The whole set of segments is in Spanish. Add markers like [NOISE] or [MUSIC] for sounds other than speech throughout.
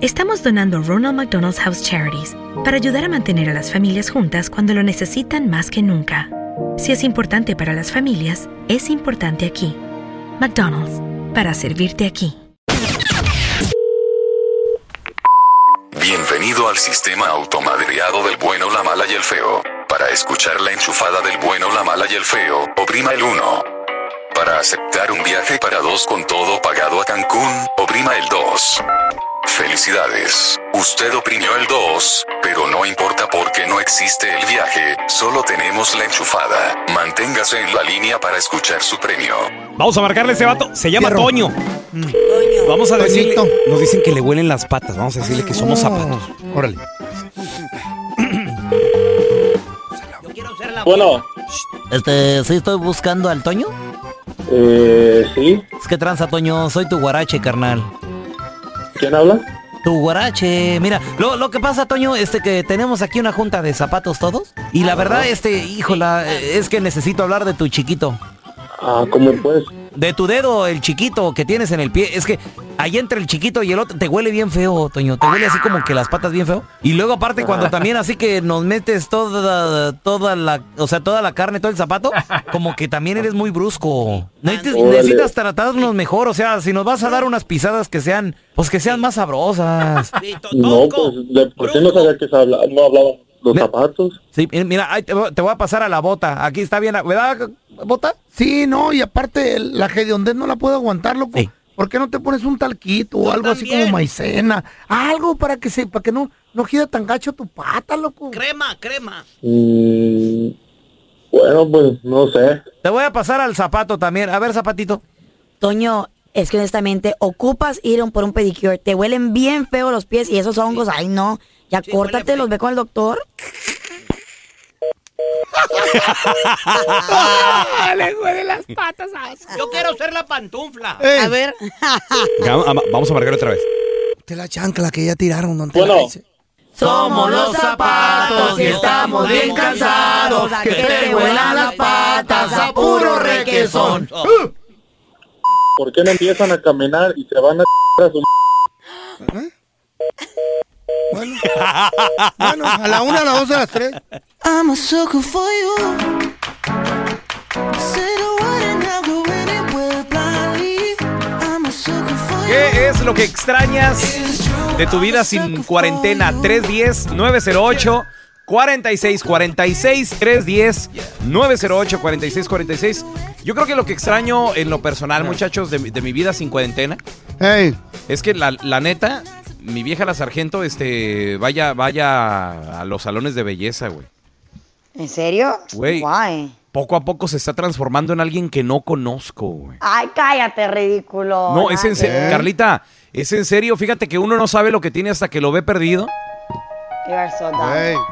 estamos donando Ronald McDonald's House Charities para ayudar a mantener a las familias juntas cuando lo necesitan más que nunca. Si es importante para las familias, es importante aquí. McDonald's, para servirte aquí. Bienvenido al sistema automadreado del bueno, la mala y el feo. Para escuchar la enchufada del bueno, la mala y el feo, oprima el 1. Para aceptar un viaje para dos con todo pagado a Cancún, oprima el 2. Felicidades, usted oprimió el 2, pero no importa porque no existe el viaje, solo tenemos la enchufada. Manténgase en la línea para escuchar su premio. Vamos a marcarle a ese vato. Se llama Toño. Vamos a decirle. Toñito. Nos dicen que le huelen las patas. Vamos a decirle que somos zapatos. Órale. Bueno, Este, sí estoy buscando al Toño. eh, sí. Es que tranza, Toño, soy tu guarache, carnal. ¿Quién habla? Tu guarache, mira, lo, lo que pasa, Toño, este que tenemos aquí una junta de zapatos todos. Y la verdad, este, híjola, es que necesito hablar de tu chiquito. Ah, ¿cómo pues? De tu dedo, el chiquito que tienes en el pie. Es que ahí entre el chiquito y el otro te huele bien feo, Toño. Te huele así como que las patas bien feo. Y luego aparte cuando [LAUGHS] también así que nos metes toda, toda la, o sea, toda la carne, todo el zapato, como que también eres muy brusco. Necesitas, tratarnos mejor. O sea, si nos vas a dar unas pisadas que sean, pues que sean más sabrosas. [LAUGHS] No, pues, ¿de por qué no sabía que se habla, no hablaban los zapatos? Sí, mira, ahí te, voy- te voy a pasar a la bota. Aquí está bien, ¿verdad, bota? Sí, no, y aparte el- la hediondez no la puedo aguantar, loco. Sí. ¿Por qué no te pones un talquito o algo así como maicena? Algo para que se, para que no, no gira tan gacho tu pata, loco. Crema, crema. Mm, bueno, pues no sé. Te voy a pasar al zapato también. A ver, zapatito. Toño, es que honestamente ocupas ir por un pedicure. Te huelen bien feo los pies y esos hongos, ay no. Ya Sí, córtate, huele los ve con el doctor. Yo quiero ser la pantufla. A ver. [LAUGHS] Vamos a marcar otra vez. te la chancla que ya tiraron, don Bueno. Somos los zapatos y estamos bien cansados. Que te huelan las patas a puro requesón. ¿Por qué no empiezan a caminar y se van a a su Bueno, bueno, a la una, a las dos, a las tres. I'm a sucker for you. Say the word and I'll go anywhere blindly. I'm a sucker for you. ¿Qué es lo que extrañas de tu vida sin cuarentena? 310-908. 4646 310 908 4646 Yo creo que lo que extraño en lo personal, muchachos, de, mi- de mi vida sin cuarentena, Ey, es que la, la neta, mi vieja la sargento, este, vaya, vaya a los salones de belleza, güey. ¿En serio? Güey. Guay. Poco a poco se está transformando en alguien que no conozco, güey. Ay, cállate, ridículo. No, es en serio. Carlita, es en serio, fíjate que uno no sabe lo que tiene hasta que lo ve perdido. You are so.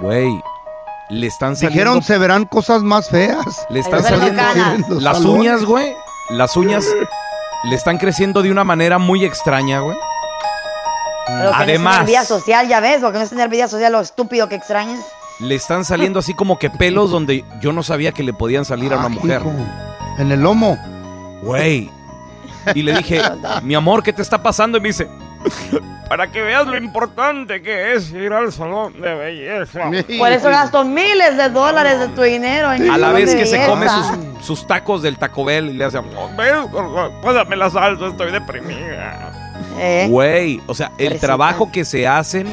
Güey, le están saliendo, Dijeron se verán cosas más feas. le están saliendo las salones. uñas, güey. Las uñas le están creciendo de una manera muy extraña, güey. Pero que no Además, es vida social, ya ves, porque no es tener vida social lo estúpido que extrañas. le están saliendo así como que pelos donde yo no sabía que le podían salir a una mujer. En el lomo. Güey. Y le dije, [LAUGHS] mi amor, ¿qué te está pasando? Y me dice, [LAUGHS] para que veas lo importante que es ir al salón de belleza. Por eso gasto miles de dólares de tu dinero en A la vez que se come belleza. sus, sus tacos del Taco Bell y le hace, "Oh, ves, pásame la salsa, estoy deprimida. ¿Eh? Güey, o sea, el trabajo que se hacen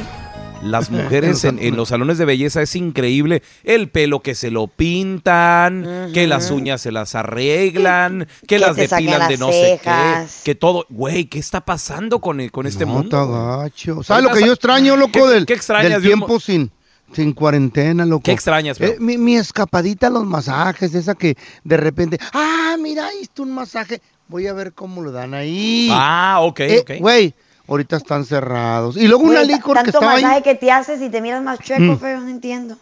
las [LAUGHS] mujeres en, en los salones de belleza es increíble. El pelo que se lo pintan, que las uñas se las arreglan, que, Que las depilan de no sé qué, que todo. Güey, ¿qué está pasando con, el- con este No, mundo? ¿Sabes lo que yo extraño, loco, ¿Qué- del, qué extrañas del de un tiempo sin, sin cuarentena, loco? ¿Qué extrañas, feo? Eh, mi, mi escapadita a los masajes, esa que de repente, ah, mira, está un masaje, voy a ver cómo lo dan ahí. Ah, ok, Eh, ok. Güey, ahorita están cerrados. Y luego una Güey, licor que Tanto estaba masaje ahí. que te haces y te miras más chueco, Mm. feo, no entiendo.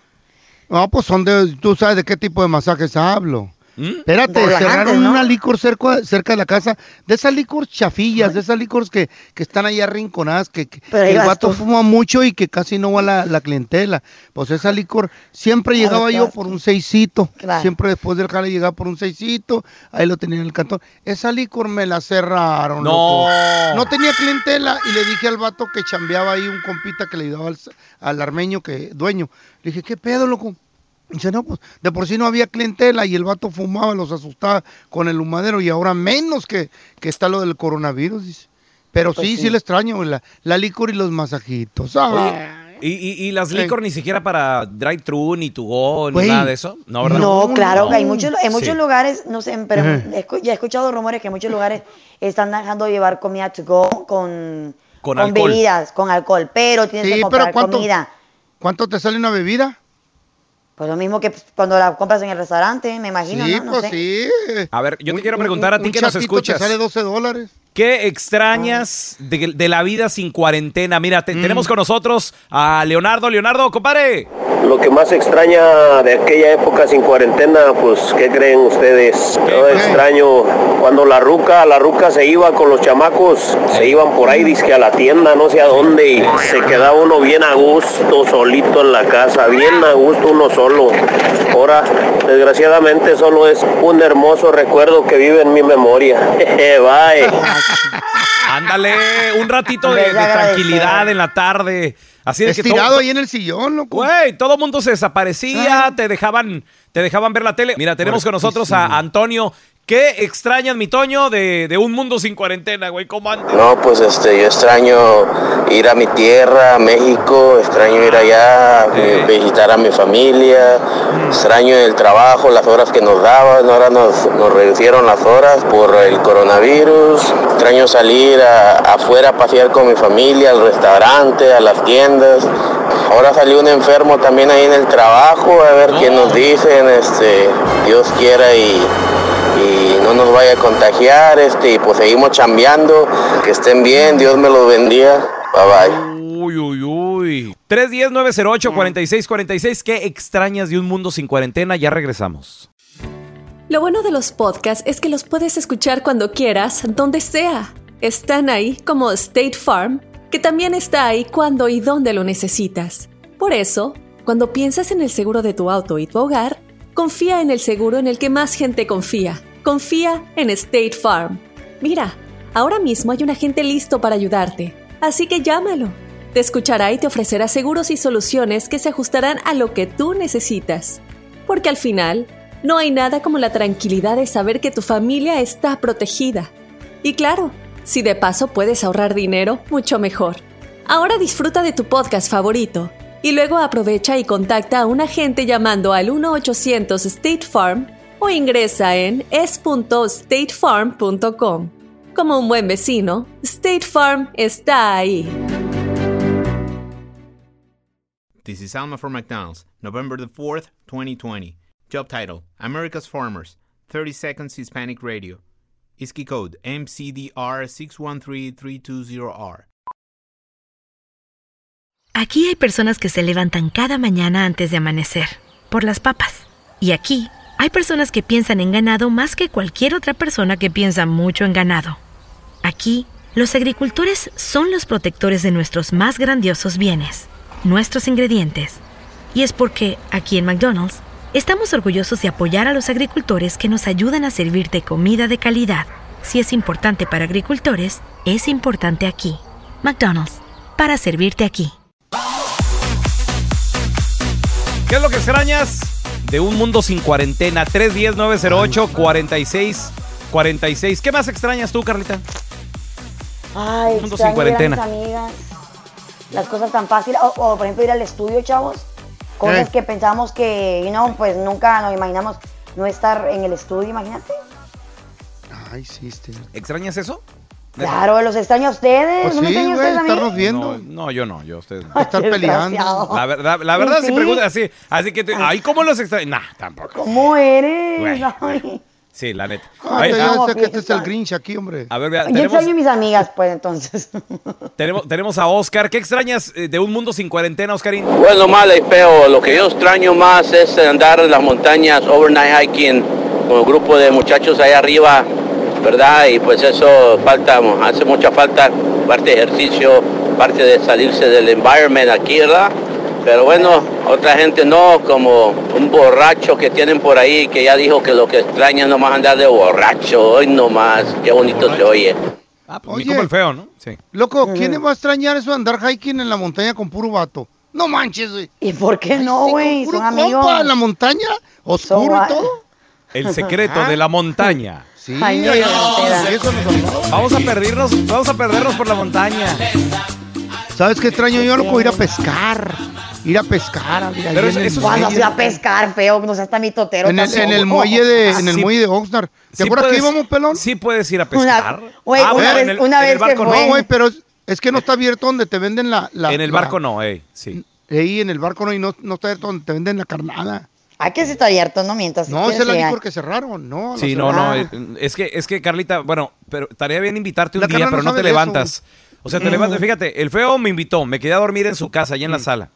No, pues son de, tú sabes de qué tipo de masajes hablo. Espérate, Relajantes, cerraron ¿no? una licor cerca, cerca de la casa, de esas licor chafillas, de esas licores que, que están ahí arrinconadas, que, el vato tú. fuma mucho y que casi no va la, la clientela. Pues esa licor, siempre Claro, llegaba yo por un seisito, Claro. siempre después del jale llegaba por un seisito, ahí lo tenía en el cantón. Esa licor me la cerraron, No. loco. No tenía clientela y le dije al vato que chambeaba ahí un compita que le ayudaba al, al armeño que dueño. Le dije, ¿qué pedo, loco? Dice, no, pues de por sí no había clientela y el vato fumaba, los asustaba con el humadero y ahora menos que, que está lo del coronavirus, dice. Pero Pues sí, sí, sí. le extraño, la, la licor y los masajitos. Ah, Oye, ¿y, y, y las licor ni siquiera para drive-thru, ni to go, ni nada de eso? No, ¿verdad? No, claro, No. que hay muchos, en muchos Sí. lugares, no sé, pero ya he escuchado rumores que en muchos lugares están dejando llevar comida to go con, Con alcohol. bebidas, con alcohol, pero tienes Sí, que pero comprar ¿cuánto- comida. ¿Cuánto te sale una bebida? Pues lo mismo que cuando la compras en el restaurante, me imagino, sí, ¿no? No pues sé. sí. A ver, yo te quiero Un- preguntar a ti un que nos escuchas. Te sale 12 dólares. ¿Qué extrañas de, de la vida sin cuarentena? Mira, Mm. te- tenemos con nosotros a Leonardo. Leonardo, compadre. Lo que más extraña de aquella época sin cuarentena, pues, ¿qué creen ustedes? Yo extraño cuando la ruca, la ruca se iba con los chamacos, se iban por ahí, dizque a la tienda, no sé a dónde, y se quedaba uno bien a gusto, solito en la casa, bien a gusto uno solo. Ahora, desgraciadamente, solo es un hermoso recuerdo que vive en mi memoria. [LAUGHS] Bye. Ándale, un ratito de, de tranquilidad en la tarde. Así de que Estirado todo- ahí en el sillón, loco. Güey, todo el mundo se desaparecía, te dejaban, te dejaban ver la tele. Mira, tenemos con nosotros a Antonio. ¿Qué extrañas, mi Toño, de, de un mundo sin cuarentena, güey? ¿Cómo antes? No, pues este, yo extraño ir a mi tierra, a México, extraño ir allá, eh, visitar a mi familia, extraño el trabajo, las horas que nos daban, ahora nos, nos reducieron las horas por el coronavirus, extraño salir a- afuera a pasear con mi familia, al restaurante, a las tiendas. Ahora salió un enfermo también ahí en el trabajo, a ver qué nos dicen, este, Dios quiera y no nos vaya a contagiar, este, y pues seguimos chambeando, que estén bien, Dios me los bendiga, bye bye. Uy, uy, uy. 310-908-4646. ¿Qué extrañas de un mundo sin cuarentena? Ya regresamos. Lo bueno de los podcasts es que los puedes escuchar cuando quieras, donde sea. Están ahí como State Farm, que también está ahí cuando y donde lo necesitas. Por eso, cuando piensas en el seguro de tu auto y tu hogar, confía en el seguro en el que más gente confía. Confía en State Farm. Mira, ahora mismo hay un agente listo para ayudarte, así que llámalo. Te escuchará y te ofrecerá seguros y soluciones que se ajustarán a lo que tú necesitas. Porque al final, no hay nada como la tranquilidad de saber que tu familia está protegida. Y claro, si de paso puedes ahorrar dinero, mucho mejor. Ahora disfruta de tu podcast favorito y luego aprovecha y contacta a un agente llamando al 1-800 State Farm o ingresa en es.statefarm.com. Como un buen vecino, State Farm está ahí. This is Alma for McDonald's, November the 4th, 2020. Job title America's Farmers, 30 Seconds Hispanic Radio. ISKI code MCDR613320R. Aquí hay personas que se levantan cada mañana antes de amanecer, por las papas. Y aquí hay personas que piensan en ganado más que cualquier otra persona que piensa mucho en ganado. Aquí Los agricultores son los protectores de nuestros más grandiosos bienes, nuestros ingredientes. Y es porque, aquí en McDonald's, estamos orgullosos de apoyar a los agricultores que nos ayudan a servirte comida de calidad. Si es importante para agricultores, es importante aquí. McDonald's, para servirte aquí. ¿Qué es lo que extrañas de un mundo sin cuarentena? 310-908-4646. ¿Qué más extrañas tú, Carlita? Ay, Mundo extraño sin cuarentena. mis amigas. Las cosas tan fáciles. O, o, por ejemplo, ir al estudio, chavos. Cosas Eh. que pensamos que, you know, pues nunca nos imaginamos no estar en el estudio, imagínate. Ay, sí, este. ¿Extrañas eso? Claro, los extraño a ustedes. Pues ¿No me sí, güey, ustedes a mí? estarnos viendo. No, no, yo no, yo ustedes no. Estar peleando. La verdad, la verdad Sí, si sí. preguntas así, así que, te, ay, ¿cómo los extrañas? Nah, tampoco. ¿Cómo eres? Güey, Ay. Sí, la neta. Ay, ah, sé que este es el Grinch aquí, hombre. a ver, vea, Yo tenemos, extraño a mis amigas, pues, entonces. [LAUGHS] tenemos, tenemos a Oscar. ¿Qué extrañas eh, de un mundo sin cuarentena, Oscarín? Bueno, malo y feo. Lo que yo extraño más es andar en las montañas, overnight hiking, con un grupo de muchachos allá arriba, ¿verdad? Y pues eso falta, hace mucha falta, parte de ejercicio, parte de salirse del environment aquí, ¿verdad? Pero bueno, otra gente no, como un borracho que tienen por ahí que ya dijo que lo que extraña es nomás andar de borracho, hoy nomás, qué bonito se oye. Ah, pues ni como el feo, ¿no? Sí. Loco, ¿quién le va a extrañar eso de andar hiking en la montaña con puro vato? No manches, güey. ¿Y por qué no, güey? Puro Son amigos. compa en la montaña, oscuro So y todo. El secreto de la montaña. [LAUGHS] Sí, Ay, no, eso nos. Vamos a perdernos, vamos a perdernos por la montaña. ¿Sabes qué extraño yo, loco? Ir a pescar. Ir a pescar. ahí Pero en eso- el eso fui a pescar, feo, no seas tan mitotero. En el, tampoco. en el muelle de, en el Sí. muelle de Oxnard. ¿Te Sí acuerdas que íbamos, pelón? Sí puedes ir a Una- pescar. güey, Ah, una bueno, vez- en el- una vez que no. fue- No, güey, pero es, es que no está abierto donde te venden la... la En el la- barco no, ey, sí. Ahí en el barco no, y no, no está abierto donde te venden la carnada. Ay, que se está abierto, no mientas. No, ¿Quieres ese es la llegar? licor que cerraron, no. Sí, no, no, cerraron. eh, es que, es que Carlita, bueno, pero estaría bien invitarte un La día, no pero no te eso. levantas. O sea, te levantas, fíjate, el feo me invitó, me quedé a dormir en su casa, allá en la sala.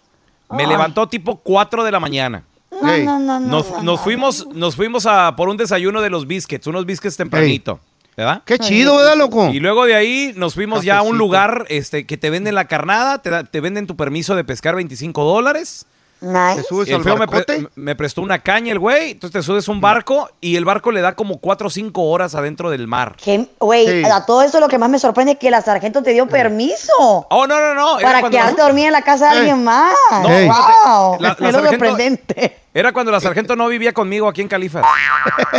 Me Ay. levantó tipo 4 de la mañana. No, no, no, no. Nos, no, nos no. fuimos, nos fuimos a por un desayuno de los biscuits, unos biscuits tempranito, ¿verdad? Qué chido, ¿verdad, loco? Y luego de ahí nos fuimos ya a un lugar este, que te venden la carnada, te, da- te venden tu permiso de pescar 25 dólares. Nice. ¿Te subes El al feo me, pre- barcote? me prestó una caña el güey, entonces te subes un barco y el barco le da como 4 o 5 horas adentro del mar. Que- Güey, Sí. a todo eso lo que más me sorprende es que la sargento te dio permiso Oh, no, no, no. para quedarte la- a dormir en la casa de Ey. alguien más. No, wow, La- la es lo sargento- sorprendente. Era cuando la sargento no vivía conmigo aquí en Califas.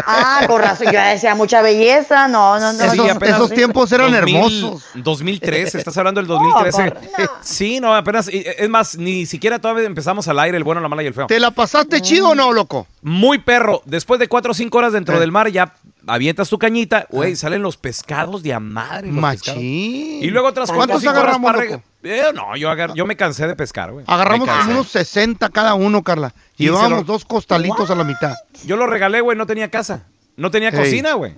Ah, con razón, yo decía mucha belleza, no, no, no. Esos- tiempos eran 2000 hermosos. 2013, estás hablando del 2013. No, no. Sí, no, apenas. y- Es más, ni siquiera todavía empezamos al aire, el bueno, la mala y el feo. ¿Te la pasaste chido o no, loco? Muy perro. Después de 4 o 5 horas dentro Eh. del mar, ya avientas tu cañita, güey, salen los pescados de a madre. los pescados. Machín. Y luego otras ¿Cuántos 4 o 5 horas agarramos, para loco? reg- Eh, no, yo, agar- yo me cansé de pescar, güey. Agarramos Me cansé. como unos 60 cada uno, Carla. Y se Llevábamos lo- dos costalitos a la mitad. Yo lo regalé, güey, no tenía casa. No tenía Ey. cocina, güey.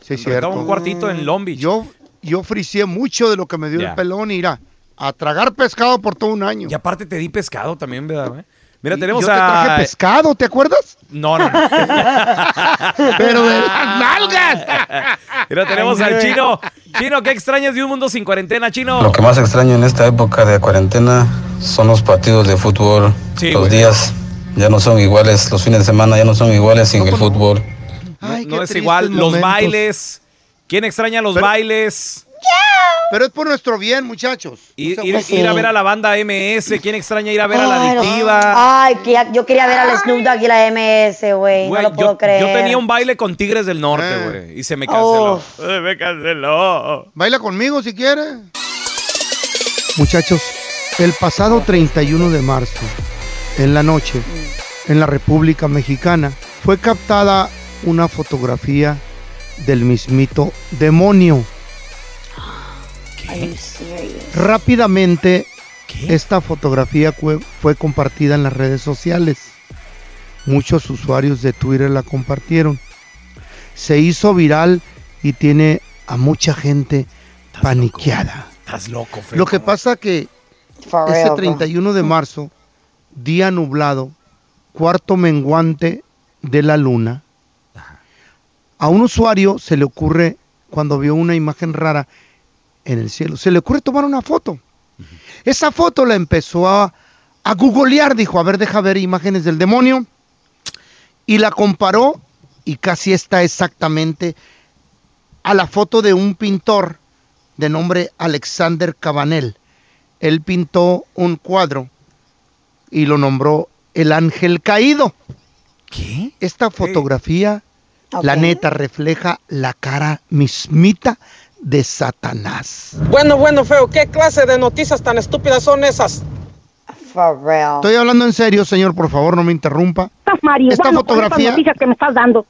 Sí, es Rentaba cierto. un cuartito en Long Beach. Yo, yo fricié mucho de lo que me dio Ya. el pelón y irá a tragar pescado por todo un año. Y aparte te di pescado también, ¿verdad, güey? Mira, tenemos yo te traje a... pescado, ¿te acuerdas? No, no, no. [LAUGHS] Pero de las nalgas. [LAUGHS] Mira, tenemos al chino. Chino, ¿qué extrañas de un mundo sin cuarentena, chino? Lo que más extraño en esta época de cuarentena son los partidos de fútbol. Sí, los güey. días ya no son iguales, los fines de semana ya no son iguales sin el fútbol. Ay, no qué es igual. Los bailes. ¿Quién extraña los Pero- bailes? Pero es por nuestro bien, muchachos. Ir, ir- a ver a la banda MS. ¿Quién extraña ir a ver a la adictiva? Ay, que ya- yo quería ver al Snoop Dogg y la MS, güey. No Güey, lo puedo yo, creer. yo tenía un baile con Tigres del Norte, Eh. güey. Y se me canceló. Se me canceló. Baila conmigo si quieres. Muchachos, el pasado 31 de marzo, en la noche, en la República Mexicana, fue captada una fotografía del mismito demonio. Rápidamente, esta fotografía fue, fue compartida en las redes sociales. Muchos usuarios de Twitter la compartieron. Se hizo viral y tiene a mucha gente paniqueada. Estás loco, feo. Lo que pasa que For ese real, bro. 31 de marzo, día nublado, cuarto menguante de la luna, a un usuario se le ocurre, cuando vio una imagen rara, en el cielo. Se le ocurre tomar una foto. Esa foto la empezó a, a googlear, dijo, a ver, deja ver imágenes del demonio. Y la comparó y casi está exactamente a la foto de un pintor de nombre Alexander Cabanel. Él pintó un cuadro y lo nombró El Ángel Caído. ¿Qué? Esta fotografía, la neta, refleja la cara mismita de Satanás. Bueno, bueno, feo, ¿qué clase de noticias tan estúpidas son esas? For real. Estoy hablando en serio, señor, por favor, no me interrumpa. Esta fotografía noticias que me estás dando.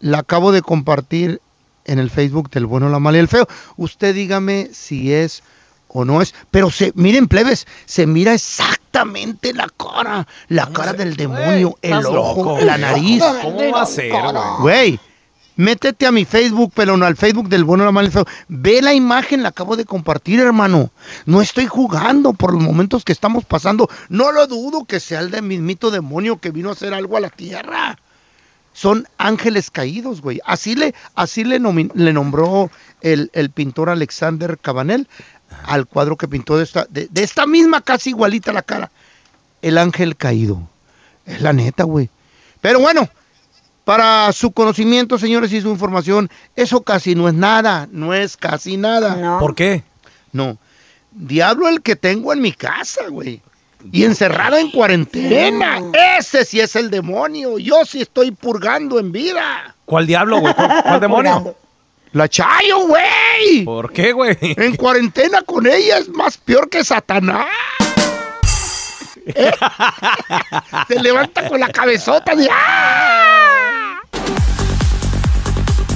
la acabo de compartir en el Facebook del bueno, la mala y el feo. Usted dígame si es o no es. Pero se, miren, plebes, se mira exactamente la cara, la cara del demonio, el ojo, loco, la nariz. ¿Cómo va a ser, güey? Métete a mi Facebook, pero no al Facebook del bueno, la mala. Ve la imagen, la acabo de compartir, hermano. No estoy jugando por los momentos que estamos pasando. No lo dudo que sea el de mismito demonio que vino a hacer algo a la tierra son ángeles caídos, güey. Así le, así le, le nombró el, el pintor Alexander Cabanel al cuadro que pintó de esta, de esta misma casi igualita la cara. El ángel caído. Es la neta, güey. Pero bueno, para su conocimiento, señores, y su información, eso casi no es nada. No es casi nada. ¿Por qué? No. Diablo el que tengo en mi casa, güey. Y encerrado en cuarentena. Ese sí es el demonio. Yo sí estoy purgando en vida. ¿Cuál diablo, güey? ¿Cuál, cuál demonio? La Chayo, güey. ¿Por qué, güey? En cuarentena con ella es más peor que Satanás. [LAUGHS] ¿Eh? Se levanta con la cabezota de ¡ah!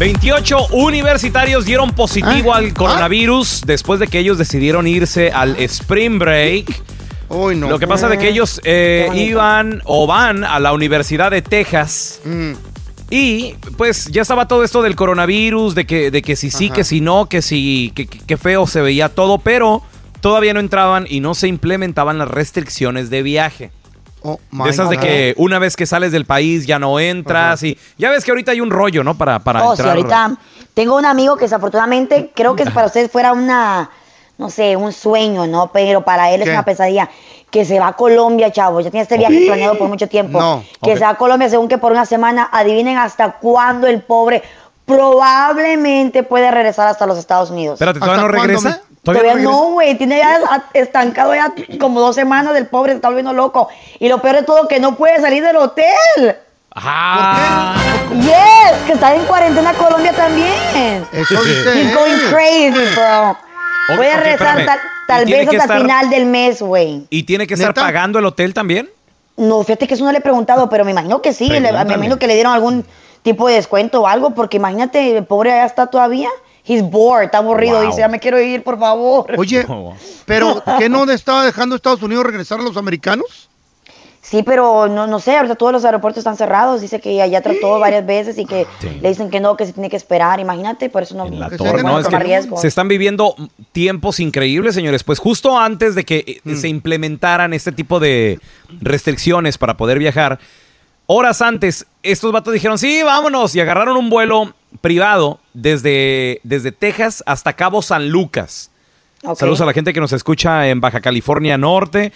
28 universitarios dieron positivo al coronavirus después de que ellos decidieron irse al Spring Break. Lo que pasa de que ellos eh, iban o van a la Universidad de Texas. Mm. Y pues ya estaba todo esto del coronavirus, de que, de que si sí, Ajá. que si no, que si, que feo se veía todo, pero todavía no entraban y no se implementaban las restricciones de viaje. Oh, my De esas de que una vez que sales del país ya no entras y ya ves que ahorita hay un rollo, ¿no? Para, para Oh, sí, entrar. ahorita tengo un amigo que desafortunadamente creo que para usted fuera una, no sé, un sueño, ¿no? Pero para él es una pesadilla. Que se va a Colombia, chavo. Ya tiene este viaje planeado por mucho tiempo. No. Que se va a Colombia según que por una semana. Adivinen hasta cuándo el pobre probablemente puede regresar hasta los Estados Unidos. Espérate, ¿todavía no ¿Hasta cuándo, regresa? Todavía, no, güey. Tiene ya estancado ya como dos semanas del pobre, se está volviendo loco. Y lo peor de todo, que no puede salir del hotel. Ah. Yes, que está en cuarentena Colombia también. Eso dice He's going crazy, bro. Ok, Voy a ok, regresar tal, tal ¿Y tiene vez hasta estar- final del mes, güey. ¿Y tiene que estar ¿Neta? pagando el hotel también? No, fíjate que eso no le he preguntado, pero me imagino que sí. le- me imagino que le dieron algún tipo de descuento o algo, porque imagínate, el pobre allá está todavía. He's bored, está aburrido. Wow. Dice, ya me quiero ir, por favor. [LAUGHS] Oye, pero ¿qué no estaba dejando Estados Unidos regresar a los americanos? Sí, pero no, no sé, ahorita todos los aeropuertos están cerrados. Dice que allá trató varias veces y que le dicen que no, que se tiene que esperar. Imagínate, por eso no. La torre, no no, es toma que riesgo. se están viviendo tiempos increíbles, señores. Pues justo antes de que eh, se implementaran este tipo de restricciones para poder viajar, horas antes, estos vatos dijeron, sí, vámonos, y agarraron un vuelo privado desde, desde Texas hasta Cabo San Lucas. Saludos a la gente que nos escucha en Baja California Norte.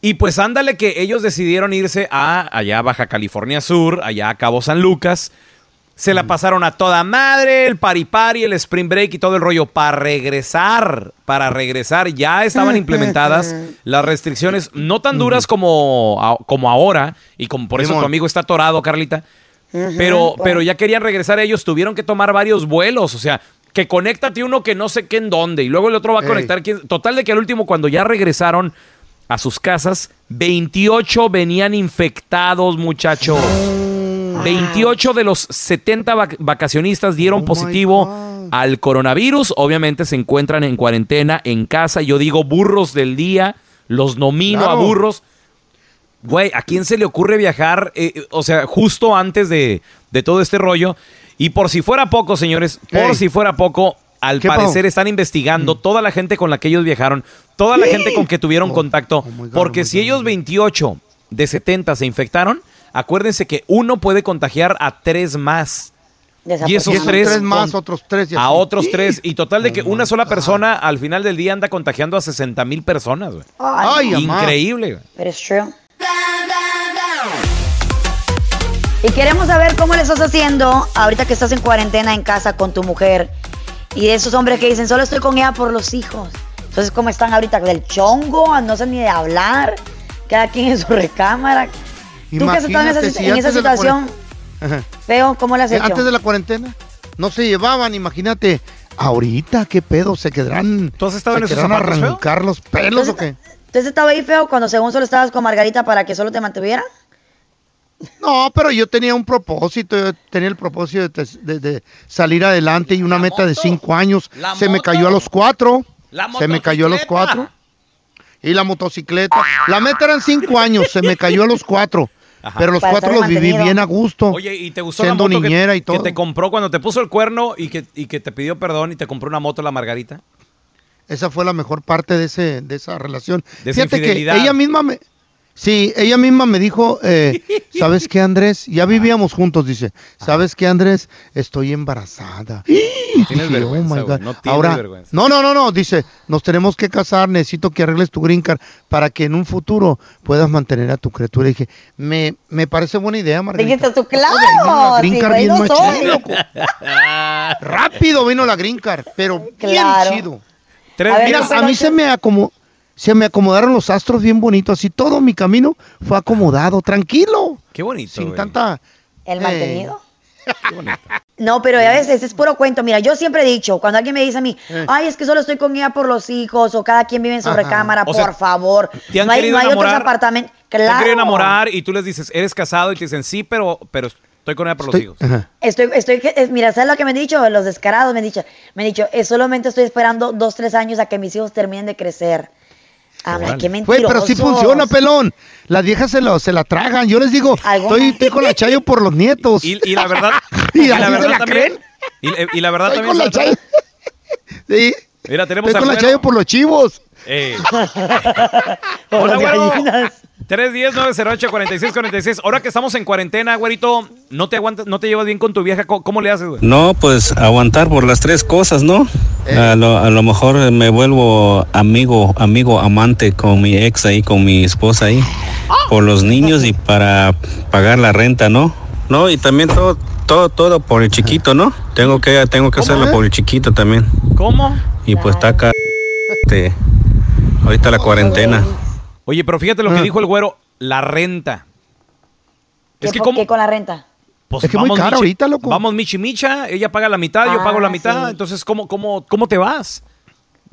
Y pues ándale que ellos decidieron irse a allá Baja California Sur, allá a Cabo San Lucas. Se la pasaron a toda madre, el paripari, el spring break y todo el rollo. Para regresar, para regresar, ya estaban implementadas las restricciones, no tan duras como, como ahora, y como por eso tu amigo está atorado, Carlita. Pero, pues. pero ya querían regresar ellos, tuvieron que tomar varios vuelos, o sea, que conéctate uno que no sé qué en dónde, y luego el otro va a conectar. quién- Total de que al último, cuando ya regresaron a sus casas, 28 venían infectados, muchacho. 28 de los 70 vac- vacacionistas dieron Oh positivo al coronavirus. Obviamente se encuentran en cuarentena en casa. Yo digo burros del día, los nomino a burros. Güey, ¿a quién se le ocurre viajar? eh, o sea, justo antes de, de todo este rollo. Y por si fuera poco, señores, por si fuera poco, al ¿Qué parecer? Mm. están investigando toda la gente con la que ellos viajaron, toda la gente con que tuvieron contacto. oh God, porque oh my si ellos 28 de 70 se infectaron, acuérdense que uno puede contagiar a tres más. Y esos esos tres, tres más, con- otros tres. y a otros tres. Y total de que una sola persona al final del día anda contagiando a 60 mil personas, güey. Ay. Increíble, güey. Pero es true. Y queremos saber cómo le estás haciendo ahorita que estás en cuarentena en casa con tu mujer. Y de esos hombres que dicen, solo estoy con ella por los hijos. Entonces, ¿cómo están ahorita? Del chongo, no sé ni de hablar. Cada quien en su recámara. ¿Tú que has estado en esa, si en la situación, feo, cómo le has hecho? Antes de la cuarentena no se llevaban, imagínate. Ahorita, ¿qué pedo? ¿Se quedarán, ¿Tú has estado se en esos quedarán a zapatos, feo? arrancar los pelos o qué? ¿Entonces estaba ahí feo cuando según solo estabas con Margarita para que solo te mantuviera? No, pero yo tenía un propósito, yo tenía el propósito de, de- de salir adelante y una meta de cinco años. La Se me cayó a los cuatro. La Se me cayó a los cuatro. Y la motocicleta. La meta eran cinco años, se me cayó a los cuatro. Pero los Para cuatro los viví bien a gusto. Oye, ¿y te gustó siendo la moto que- niñera que, y todo. te compró cuando te puso el cuerno y que, y que te pidió perdón y te compró una moto la Margarita? Esa fue la mejor parte de ese de esa relación. De esa Fíjate que ella misma me Sí, ella misma me dijo, eh, [LAUGHS] ¿sabes qué, Andrés? Ya vivíamos juntos, dice. ¿Sabes qué, Andrés? Estoy embarazada. No [GASPS] tienes Dije, vergüenza, God. no tienes Ahora, vergüenza. no, no, no, no, dice, nos tenemos que casar, necesito que arregles tu green card para que en un futuro puedas mantener a tu criatura. Y dije, me, me parece buena idea, Margarita. Dijiste tú, Oye, vino claro, la green card bien no machín, soy. loco. Rápido vino la green card, pero [LAUGHS] Claro. bien chido. Tres A Mira, ¿qué fue a mí que- se me acomodó. Se me acomodaron los astros bien bonitos, así todo mi camino fue acomodado, tranquilo, Qué bonito, sin güey. tanta... ¿El eh, mantenido? [LAUGHS] Qué bonito. No, pero a veces es puro cuento. Mira, yo siempre he dicho, cuando alguien me dice a mí, Eh. ay, es que solo estoy con ella por los hijos, o cada quien vive en su Ajá. recámara, O sea, por favor. ¿Te han no hay, no hay otros apartamentos. Te han Claro. querido enamorar y tú les dices, eres casado y te dicen, sí, pero, pero estoy con ella por los hijos. Estoy, estoy, es- mira, ¿sabes lo que me han dicho? Los descarados me han dicho, me han dicho, "Eh, solamente estoy esperando dos, tres años a que mis hijos terminen de crecer. Ah, Órale. qué Güey, mentirosos. pero sí funciona, pelón. Las viejas se, lo, se la tragan. Yo les digo, estoy, estoy con la Chayo por los nietos. Y, y la verdad, [LAUGHS] ¿Y y la verdad la también. Y, y la verdad Estoy también. con la trae. [LAUGHS] Sí. Mira, tenemos Estoy con la. Chayo por los chivos. Eh. [LAUGHS] Hola. 310-908-4646. Ahora que estamos en cuarentena, güerito, ¿no te aguantas, no te llevas bien con tu vieja? ¿Cómo, cómo le haces, güey? No, pues aguantar por las tres cosas, ¿no? A, lo, a lo mejor me vuelvo amigo, amigo, amante con mi ex ahí, con mi esposa ahí, por los niños y para pagar la renta, ¿no? No, y también todo, todo, todo por el chiquito, ¿no? Tengo que, tengo que hacerlo por el chiquito también. ¿Cómo? Y pues está acá, este, ahorita la cuarentena. Oye, pero fíjate Ah. lo que dijo el güero, la renta. ¿Qué, Es que como... qué con la renta? Pues Es que muy vamos caro michi- ahorita, loco. Vamos michi micha, ella paga la mitad, yo Ah, pago la mitad, sí. entonces ¿cómo, cómo, cómo te vas?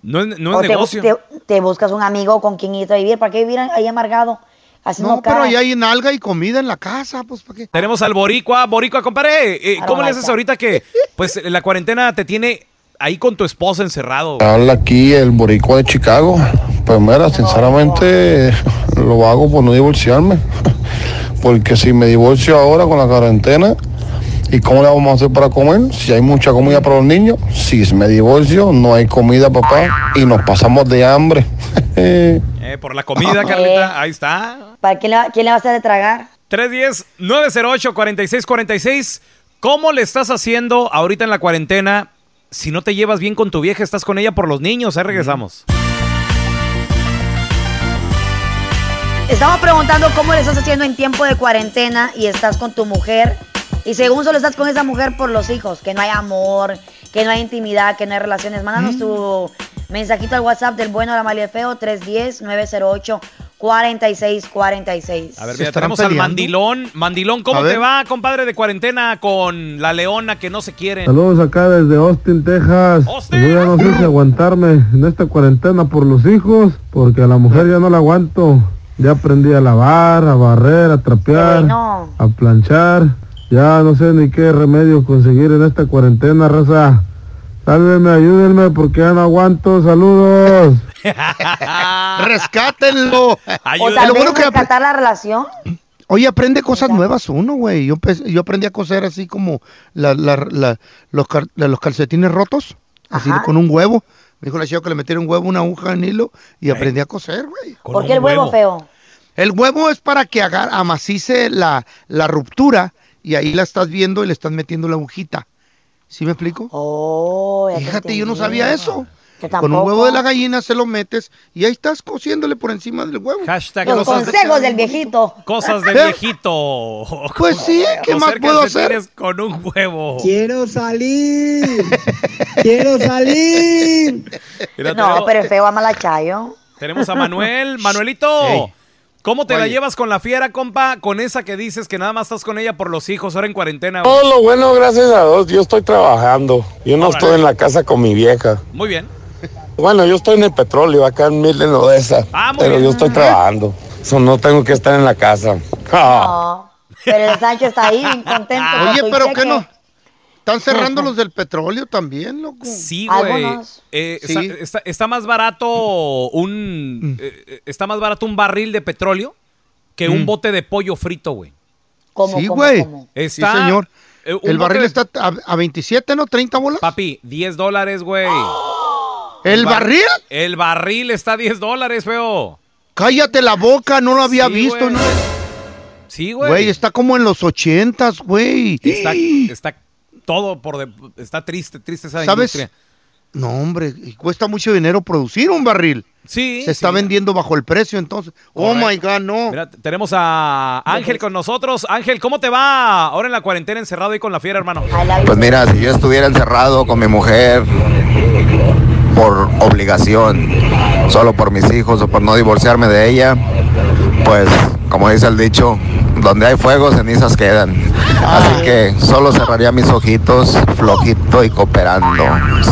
No es, no es te, negocio. te- te buscas un amigo con quien irte a vivir. ¿Para qué vivir ahí amargado? Haciendo No, pero ahí hay nalga y comida en la casa, pues, ¿para qué? Tenemos al Boricua. Boricua, compadre, eh, ¿cómo le haces ahorita que pues la cuarentena te tiene ahí con tu esposa encerrado? Habla aquí el boricua de Chicago. Pues mira, sinceramente lo hago por no divorciarme. [LAUGHS] Porque si me divorcio ahora con la cuarentena, ¿y cómo le vamos a hacer para comer? Si hay mucha comida para los niños, si me divorcio, no hay comida, papá, y nos pasamos de hambre. [LAUGHS] Eh, por la comida, Carlita, ahí está. ¿Para quién le, va- quién le va a hacer de tragar? 310-908-4646. ¿Cómo le estás haciendo ahorita en la cuarentena? Si no te llevas bien con tu vieja, estás con ella por los niños. Ahí regresamos. Estamos preguntando cómo le estás haciendo en tiempo de cuarentena y estás con tu mujer. Y según solo estás con esa mujer por los hijos, que no hay amor, que no hay intimidad, que no hay relaciones. Mándanos tu mensajito al WhatsApp del bueno, la y el feo, 310-908-4646. A ver, ¿Se mira, tenemos al peleando? mandilón. Mandilón, ¿cómo te va, compadre, de cuarentena con la leona que no se quieren? Saludos acá desde Austin, Texas. Pues yo ya no sé si aguantarme en esta cuarentena por los hijos, porque a la mujer ya no la aguanto. Ya aprendí a lavar, a barrer, a trapear, bueno. a planchar. Ya no sé ni qué remedio conseguir en esta cuarentena, raza. Sálvenme, ayúdenme porque ya no aguanto. Saludos. [LAUGHS] Rescátenlo. O tal vez rescatar la relación. Oye, aprende cosas nuevas uno, güey. Yo, yo aprendí a coser así como la- la- la- los, cal- los calcetines rotos, así con un huevo. Me dijo la chica que le metiera un huevo, una aguja en hilo y aprendí a coser, güey. ¿Por qué el huevo, feo? El huevo es para que agar- amacice la, la ruptura y ahí la estás viendo y le estás metiendo la agujita. ¿Sí me explico? Oh, Fíjate, yo no sabía eso. Yo Con un huevo de la gallina se lo metes y ahí estás cociéndole por encima del huevo. Hashtag Los cosas de, consejos del viejito. cosas de ¿Eh? viejito. Pues sí, ¿qué más puedo hacer? con un huevo. Quiero salir. Quiero salir. Mira, No, pero es feo, ama la chayo. tenemos a Manuel. [LAUGHS] Manuelito. ¿cómo te la llevas con la fiera, compa? Con esa que dices que nada más estás con ella por los hijos, ahora en cuarentena. Todo lo bueno, gracias a Dios, yo estoy trabajando. Yo no Órale. estoy en la casa con mi vieja. Muy bien. Bueno, yo estoy en el petróleo, acá en Midland, Odessa. Ah, pero bien. yo estoy trabajando. Eso no tengo que estar en la casa. Ah. No. Pero el Sancho está ahí, bien contento. con Oye, pero cheque. ¿qué no? Están cerrando los del petróleo también, loco. Sí, güey. Eh, Sí. está, está- está más barato un eh, eh, está más barato un barril de petróleo que un Mm. bote de pollo frito, güey. ¿Cómo, Sí, cómo, güey. cómo? Sí, señor. eh, El barril de- está a, a 27, ¿no? ¿30 bolas? Papi, 10 dólares, güey. ¿El bar- barril? El barril está a 10 dólares, feo. Cállate la boca, no lo había Sí, visto. güey. ¿no? Sí, güey. Güey, está como en los ochentas, güey. Está, está todo por de- está triste, triste esa ¿Sabes? industria. No, hombre, y cuesta mucho dinero producir un barril. Sí. Se está sí. vendiendo bajo el precio, entonces. Oh my God, no. Mira, tenemos a Ángel con nosotros. Ángel, ¿cómo te va ahora en la cuarentena encerrado ahí con la fiera, hermano? Pues mira, si yo estuviera encerrado con mi mujer por obligación, solo por mis hijos o por no divorciarme de ella, pues como dice el dicho, donde hay fuego cenizas quedan. Así que solo cerraría mis ojitos flojito y cooperando.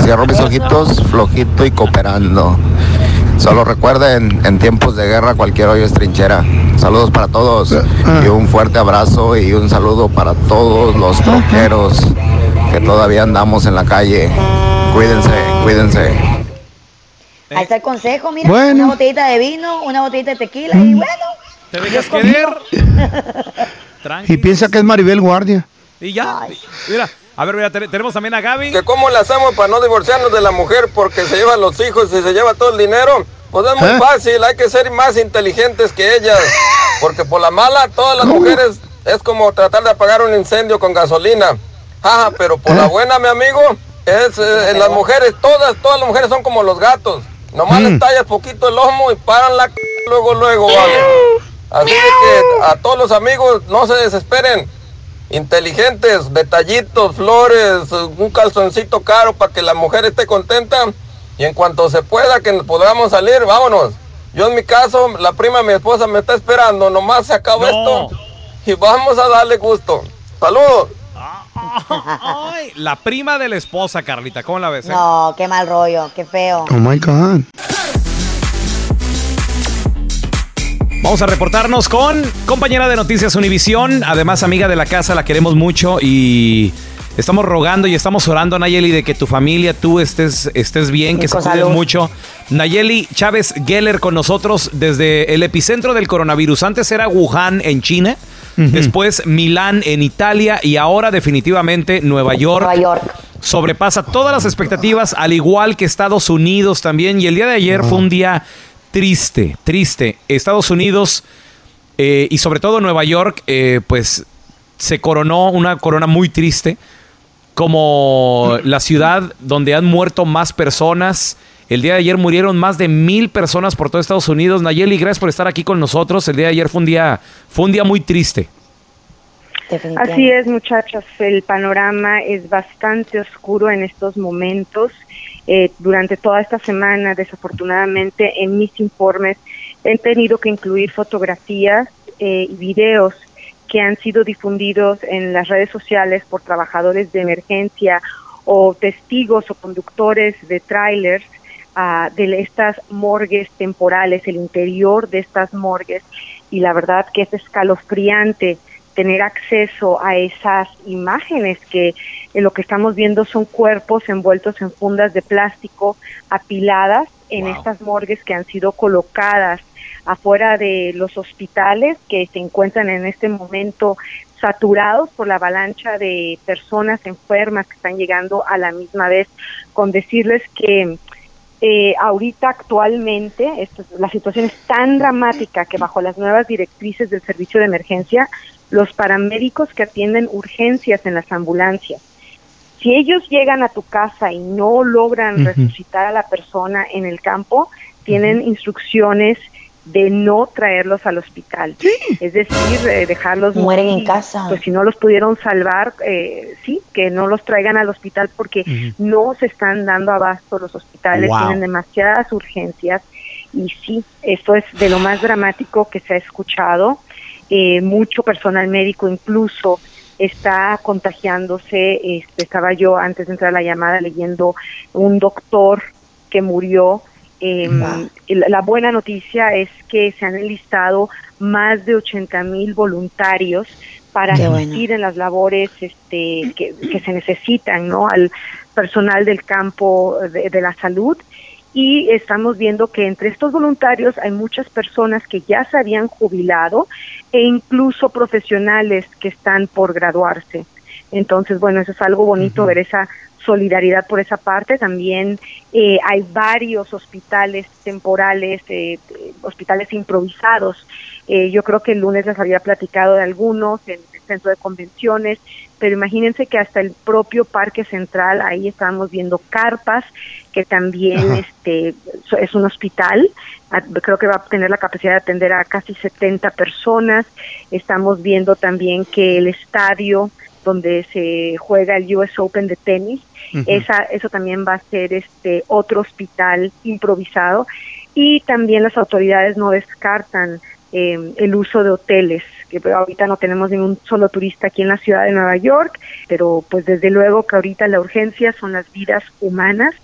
Cierro mis ojitos flojito y cooperando. Solo recuerden, en tiempos de guerra cualquier hoyo es trinchera. Saludos para todos y un fuerte abrazo y un saludo para todos los troqueros que todavía andamos en la calle. Cuídense, cuídense. Ahí está el consejo, mira. Bueno. Una botellita de vino, una botellita de tequila y bueno. ¿Te dejas querer? [LAUGHS] Y piensa que es Maribel Guardia. Y ya. Ay. Mira, a ver, mira, te- tenemos también a Gaby. que cómo le hacemos para no divorciarnos de la mujer porque se llevan los hijos y se lleva todo el dinero. Pues es muy ¿Eh? fácil, hay que ser más inteligentes que ellas. Porque por la mala, todas las ¿Cómo? mujeres es como tratar de apagar un incendio con gasolina. Ajá, pero por la ¿Eh? buena, mi amigo, es eh, las mujeres, todas, todas las mujeres son como los gatos. Nomás Mm. les tallas poquito el lomo y paran la c luego, luego, vale. Así de que a todos los amigos, no se desesperen inteligentes, detallitos, flores, un calzoncito caro para que la mujer esté contenta y en cuanto se pueda que podamos salir, vámonos. Yo en mi caso, la prima de mi esposa me está esperando, nomás se acabó No. esto y vamos a darle gusto. Saludos. Ay, la prima de la esposa, Carlita, ¿cómo la ves? eh? No, qué mal rollo, qué feo. Oh my God. Vamos a reportarnos con compañera de Noticias Univisión, además amiga de la casa, la queremos mucho y estamos rogando y estamos orando, Nayeli, de que tu familia, tú estés, estés bien, que se con cuiden salud. mucho. Nayeli Chávez Geller con nosotros desde el epicentro del coronavirus. Antes era Wuhan en China, después Milán en Italia y ahora definitivamente Nueva York. Nueva York. sobrepasa todas las expectativas, al igual que Estados Unidos también. Y el día de ayer fue un día triste, triste. Estados Unidos eh, y sobre todo Nueva York, eh, pues se coronó una corona muy triste como la ciudad donde han muerto más personas. El día de ayer murieron más de mil personas por todo Estados Unidos. Nayeli, gracias por estar aquí con nosotros. El día de ayer fue un día, fue un día muy triste. Así es, muchachos, el panorama es bastante oscuro en estos momentos. Eh, durante toda esta semana, desafortunadamente, en mis informes he tenido que incluir fotografías eh, y videos que han sido difundidos en las redes sociales por trabajadores de emergencia o testigos o conductores de trailers de estas morgues temporales, el interior de estas morgues. Y la verdad que es escalofriante tener acceso a esas imágenes que lo que estamos viendo son cuerpos envueltos en fundas de plástico apiladas en estas morgues que han sido colocadas afuera de los hospitales que se encuentran en este momento saturados por la avalancha de personas enfermas que están llegando a la misma vez, con decirles que eh, ahorita actualmente esto- la situación es tan dramática que bajo las nuevas directrices del servicio de emergencia, los paramédicos que atienden urgencias en las ambulancias Si ellos llegan a tu casa y no logran resucitar a la persona en el campo, tienen instrucciones de no traerlos al hospital. Es decir, eh, dejarlos Mueren morir. en casa. Pues si no los pudieron salvar, eh, sí, que no los traigan al hospital porque no se están dando abasto los hospitales, Wow. tienen demasiadas urgencias y sí, esto es de lo más dramático que se ha escuchado. Eh, mucho personal médico incluso está contagiándose. Este, estaba yo antes de entrar a la llamada leyendo un doctor que murió. Eh, la buena noticia es que se han enlistado más de 80 mil voluntarios para Qué asistir en las labores este, que, que se necesitan, ¿no? Al personal del campo de, de la salud y estamos viendo que entre estos voluntarios hay muchas personas que ya se habían jubilado e incluso profesionales que están por graduarse. Entonces, bueno, eso es algo bonito ver esa solidaridad por esa parte. También eh, hay varios hospitales temporales, eh, eh, hospitales improvisados. Eh, yo creo que el lunes les había platicado de algunos en el centro de convenciones, pero imagínense que hasta el propio Parque Central, ahí estábamos viendo carpas, que también Ajá. este es un hospital, a- creo que va a tener la capacidad de atender a casi 70 personas. Estamos viendo también que el estadio donde se juega el US Open de tenis, esa, eso también va a ser este otro hospital improvisado. Y también las autoridades no descartan eh, el uso de hoteles que ahorita no tenemos ningún solo turista aquí en la ciudad de Nueva York pero pues desde luego que ahorita la urgencia son las vidas humanas.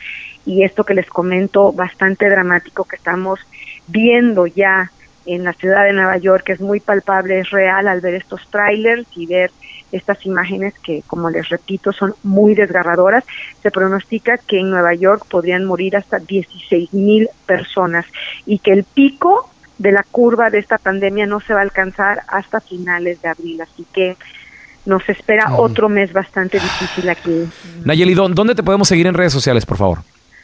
Y esto que les comento bastante dramático que estamos viendo ya en la ciudad de Nueva York es muy palpable, es real al ver estos trailers y ver estas imágenes que, como les repito, son muy desgarradoras. Se pronostica que en Nueva York podrían morir hasta 16 mil personas y que el pico de la curva de esta pandemia no se va a alcanzar hasta finales de abril. Así que nos espera otro mes bastante difícil aquí. Nayeli, ¿dó- ¿dónde te podemos seguir en redes sociales, por favor?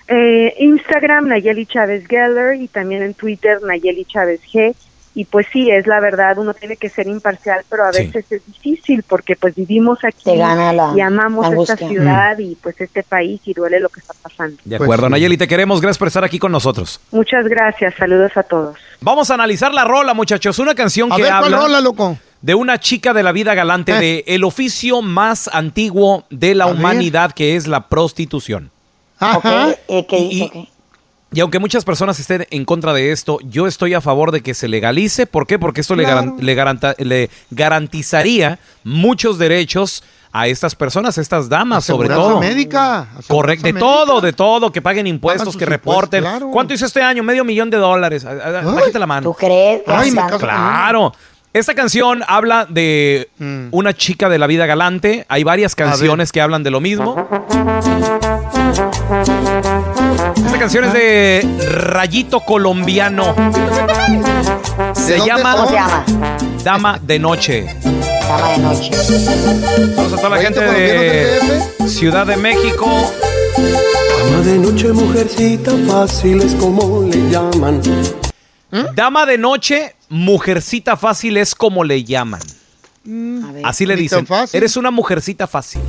Eh, Instagram, Nayeli Chávez Geller, y también en Twitter, Nayeli Chávez G. Y pues sí, es la verdad, uno tiene que ser imparcial, pero a Sí. veces es difícil porque pues vivimos aquí Te gana la- y amamos esta ciudad y pues este país y duele lo que está pasando. De acuerdo, Nayeli, te queremos. Gracias por estar aquí con nosotros. Muchas gracias, saludos a todos. Vamos a analizar la rola, muchachos. Una canción A que ver, ¿cuál habla rola, loco? de una chica de la vida galante, de el oficio más antiguo de la A ver. humanidad, que es la prostitución. Ajá. Eh, ¿Qué Y-? ¿Qué? Y aunque muchas personas estén en contra de esto, yo estoy a favor de que se legalice. ¿Por qué? Porque esto le, garan- le garanta- le garantizaría muchos derechos a estas personas, a estas damas, sobre todo. médica. Correcto, de médica. todo, de todo, que paguen impuestos, que impuestos, reporten. claro. ¿Cuánto hizo este año? Medio millón de dólares. Bájate la mano. ¿Tú crees? Ay, claro. Esta canción habla de una chica de la vida galante. Hay varias canciones que hablan de lo mismo. Esta canción es de Rayito Colombiano. Se llama, ¿Cómo se llama? Dama de Noche. Dama de noche. Saludos a toda la gente de Ciudad de México. Dama de noche, mujercita fácil es como le llaman. Dama de Noche, mujercita fácil es como le llaman. Así le dicen. Eres una mujercita fácil.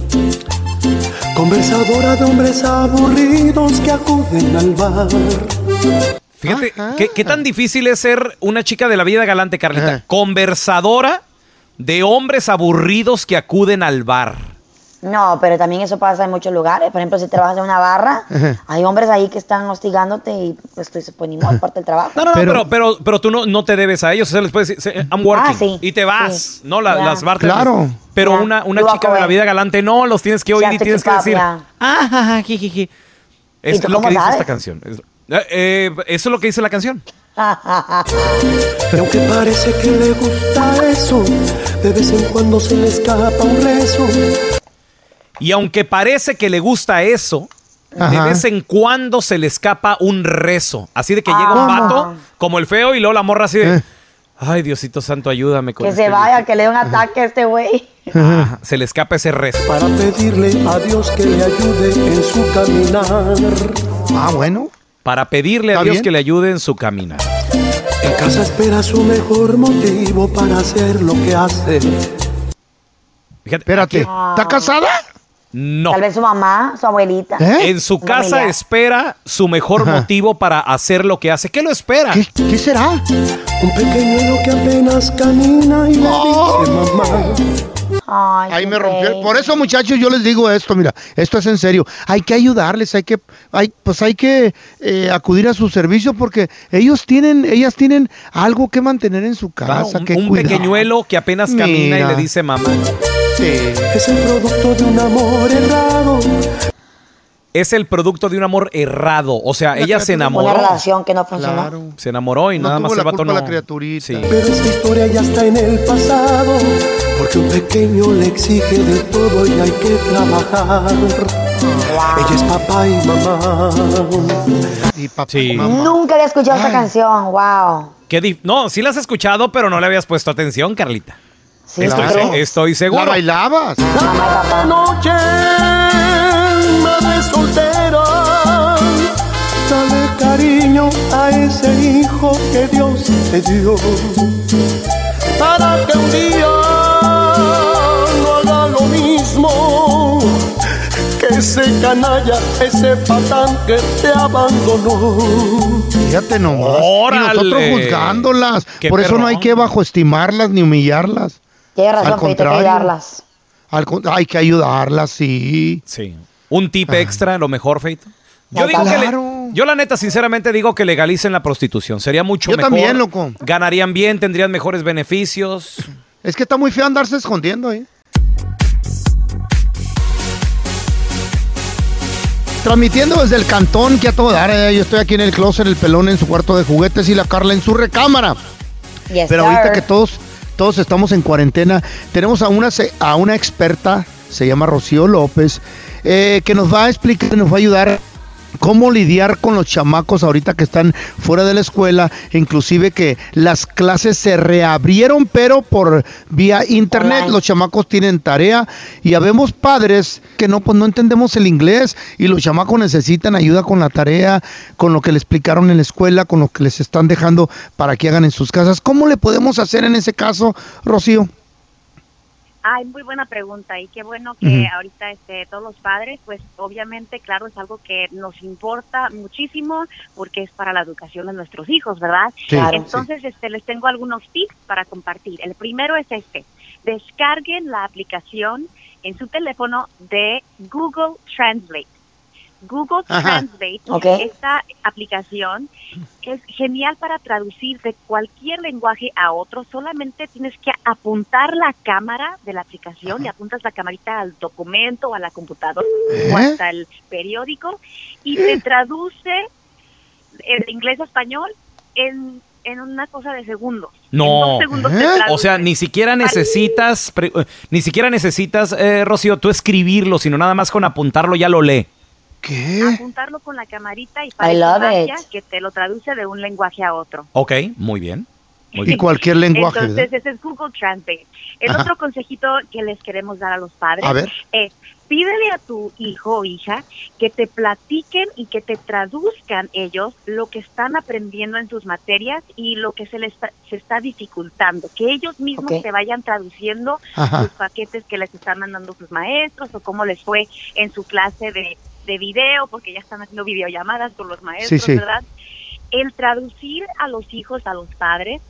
Conversadora de hombres aburridos que acuden al bar. Fíjate, ¿qué, qué tan difícil es ser una chica de la vida galante, Carlita? Conversadora de hombres aburridos que acuden al bar. No, pero también eso pasa en muchos lugares. Por ejemplo, si trabajas en una barra, hay hombres ahí que están hostigándote y pues tú dices, pues ni modo, parte del trabajo. No, no, no, pero, pero, pero tú no, no te debes a ellos. O sea, les puedes decir, "Sí, I'm working. Ah, sí, y te vas. sí. No, La- Ya. las bartenders. Claro. Pero Ya. una, una chica de la vida galante, no, los tienes que oír y tienes que decir. Ah, ja, ja, ji, ji, ji". ¿Y Es tú lo cómo que dice esta canción. Es- eh, eh, eso es lo que dice la canción. Y aunque parece que le gusta eso, de vez en cuando se le escapa un rezo. Y aunque parece que le gusta eso, de vez en cuando se le escapa un rezo. Así de que llega un Ah. vato como el feo y luego la morra así Eh. de. Ay, Diosito Santo, ayúdame con Que este se vaya, que le dé un ataque a este güey. Ajá, se le escapa ese rezo. Para pedirle a Dios que le ayude en su caminar. Ah, bueno. Para pedirle a ¿Está Dios bien? que le ayude en su caminar. En casa espera su mejor motivo para hacer lo que hace. Fíjate, Espérate, ¿está casada? No. Tal vez su mamá, su abuelita. En su casa espera su mejor motivo para hacer lo que hace. ¿Qué lo espera? ¿Qué, será? Un pequeñuelo que apenas camina y le dice mamá. Ahí me rompió. Por eso, muchachos, yo les digo esto, mira, esto es en serio. Hay que ayudarles, hay que, hay, pues hay que eh, acudir a su servicio porque ellos tienen, ellas tienen algo que mantener en su Claro, casa, un, que un cuidar. pequeñuelo que apenas camina y le dice mamá. Es el producto de un amor errado. Es el producto de un amor errado. O sea, ella se Una enamoró. relación que no funcionó. Se enamoró y No nada tuvo más la vato culpa no. la criaturita. Sí. Pero esta historia ya está en el pasado. Porque un pequeño le exige de todo y hay que trabajar. Ella es papá y mamá. Y papá Sí. Nunca había escuchado esta canción. Wow. Qué dif- no, sí la has escuchado, pero no le habías puesto atención, Carlita. Sí, estoy, claro. se- estoy seguro. ¿La bailabas? La noche, madre soltera. Dale cariño a ese hijo que Dios te dio. Para que un día no haga lo mismo que ese canalla, ese patán que te abandonó. Fíjate nomás. ¡Órale! Y nosotros juzgándolas. ¡Qué Por eso no hay que bajoestimarlas ni humillarlas. Tienes razón, Al Feito, hay que contrario. ayudarlas. Al con- hay que ayudarlas, sí. Sí. Un tip extra, lo mejor, Feito. Yo digo que le- yo la neta, sinceramente digo que legalicen la prostitución. Sería mucho Yo mejor. también, loco. Ganarían bien, tendrían mejores beneficios. Es que está muy feo andarse escondiendo, ¿eh? Transmitiendo desde el cantón que a todo dar, eh, yo estoy aquí en el closet, el pelón en su cuarto de juguetes y la Carla en su recámara. Yes, Pero ahorita sir. que todos, todos estamos en cuarentena, tenemos a una, a una experta, se llama Rocío López, eh, que nos va a explicar, nos va a ayudar cómo lidiar con los chamacos ahorita que están fuera de la escuela, inclusive que las clases se reabrieron, pero por vía internet, Online. los chamacos tienen tarea y habemos padres que no, pues no entendemos el inglés y los chamacos necesitan ayuda con la tarea, con lo que le explicaron en la escuela, con lo que les están dejando para que hagan en sus casas. ¿Cómo le podemos hacer en ese caso, Rocío? Ay, muy buena pregunta y qué bueno que ahorita este, todos los padres, pues obviamente, claro, es algo que nos importa muchísimo porque es para la educación de nuestros hijos, ¿verdad? Sí, Claro. Entonces, este, les tengo algunos tips para compartir. El primero es este, descarguen la aplicación en su teléfono de Google Translate. Google. Translate, Ok. esta aplicación es genial para traducir de cualquier lenguaje a otro. Solamente tienes que apuntar la cámara de la aplicación y apuntas la camarita al documento o a la computadora o ¿Eh? hasta el periódico y te traduce el inglés a español en, en una cosa de segundos. En No. dos segundos te traduce. O sea, ni siquiera necesitas, pre- eh, ni siquiera necesitas, eh, Rocío, tú escribirlo, sino nada más con apuntarlo ya lo lee. ¿Qué? apuntarlo con la camarita y it. que te lo traduce de un lenguaje a otro. Ok, muy bien. Muy Y cualquier lenguaje, Entonces, ¿verdad? ese es Google Translate. El Ajá. otro consejito que les queremos dar a los padres A ver. es pídele a tu hijo o hija que te platiquen y que te traduzcan ellos lo que están aprendiendo en sus materias y lo que se les está- se está dificultando, que ellos mismos Ok. te vayan traduciendo Ajá. sus paquetes que les están mandando sus maestros o cómo les fue en su clase de, de video, porque ya están haciendo videollamadas con los maestros, sí. ¿verdad? El traducir a los hijos, a los padres,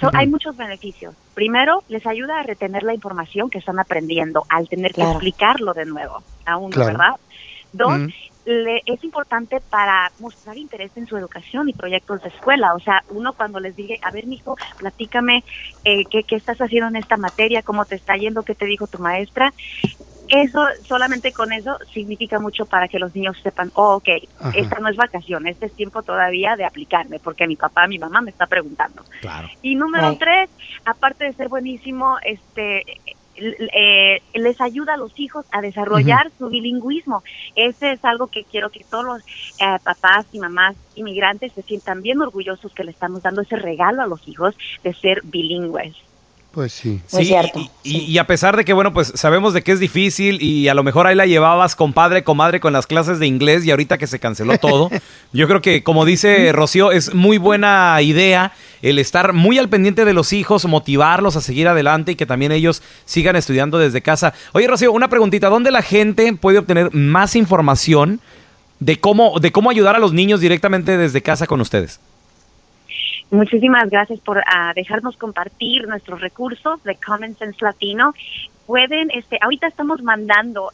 so- hay muchos beneficios. Primero, les ayuda a retener la información que están aprendiendo al tener Claro. que explicarlo de nuevo a uno, Claro. ¿verdad? Dos, le- es importante para mostrar interés en su educación y proyectos de escuela. O sea, uno cuando les diga, a ver, mijo, platícame eh, qué, qué estás haciendo en esta materia, cómo te está yendo, qué te dijo tu maestra. Eso, solamente con eso, significa mucho para que los niños sepan, oh, ok, Ajá. esta no es vacación, este es tiempo todavía de aplicarme, porque mi papá, mi mamá me está preguntando. Claro. Y número tres, aparte de ser buenísimo, este eh, les ayuda a los hijos a desarrollar su bilingüismo. Ese es algo que quiero que todos los eh, papás y mamás inmigrantes se sientan bien orgullosos que le estamos dando ese regalo a los hijos de ser bilingües. Pues sí. Sí, y, y- y a pesar de que, bueno, pues sabemos de que es difícil y a lo mejor ahí la llevabas compadre, comadre con las clases de inglés y ahorita que se canceló todo, [LAUGHS] yo creo que, como dice Rocío, es muy buena idea el estar muy al pendiente de los hijos, motivarlos a seguir adelante y que también ellos sigan estudiando desde casa. Oye, Rocío, una preguntita, ¿dónde la gente puede obtener más información de cómo, de cómo ayudar a los niños directamente desde casa con ustedes? Muchísimas gracias por ah, dejarnos compartir nuestros recursos de Common Sense Latino. Pueden, este, ahorita estamos mandando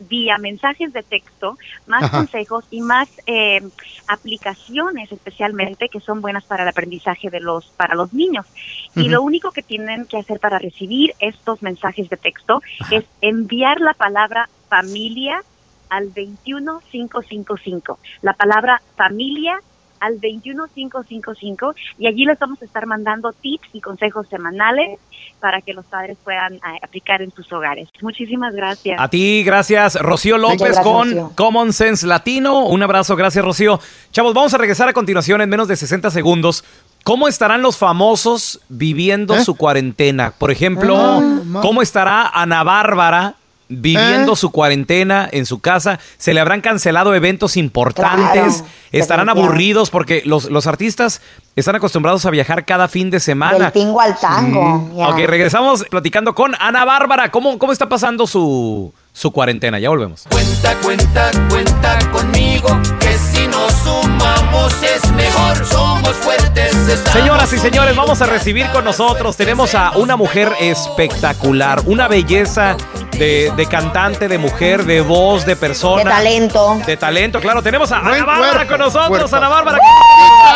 vía mensajes de texto más Ajá. consejos y más eh, aplicaciones especialmente que son buenas para el aprendizaje de los para los niños y lo único que tienen que hacer para recibir estos mensajes de texto es enviar la palabra familia al 21555 la palabra familia al 21555 y allí les vamos a estar mandando tips y consejos semanales para que los padres puedan ah, aplicar en sus hogares. Muchísimas gracias. A ti, gracias, Rocío López gracias, con Rocío. Common Sense Latino. Un abrazo, gracias, Rocío. Chavos, vamos a regresar a continuación en menos de 60 segundos. ¿Cómo estarán los famosos viviendo su cuarentena? Por ejemplo, Ah, ¿cómo estará Ana Bárbara viviendo ¿Eh? su cuarentena en su casa? ¿Se le habrán cancelado eventos importantes? Claro, ¿Estarán aburridos? Porque los, los artistas están acostumbrados a viajar cada fin de semana. Del tingo al tango. ya. Ok, regresamos platicando con Ana Bárbara. ¿Cómo, cómo está pasando su, su cuarentena? Ya volvemos. Cuenta, cuenta, cuenta conmigo, que si nos sumamos es mejor, somos fuertes. Señoras y señores, vamos a recibir con nosotros. Tenemos a una mujer espectacular, una belleza de, de cantante, de mujer, de voz, de persona. De talento. De talento, claro. Tenemos a Buen Ana Bárbara cuerpo, con nosotros. cuerpo. Ana Bárbara.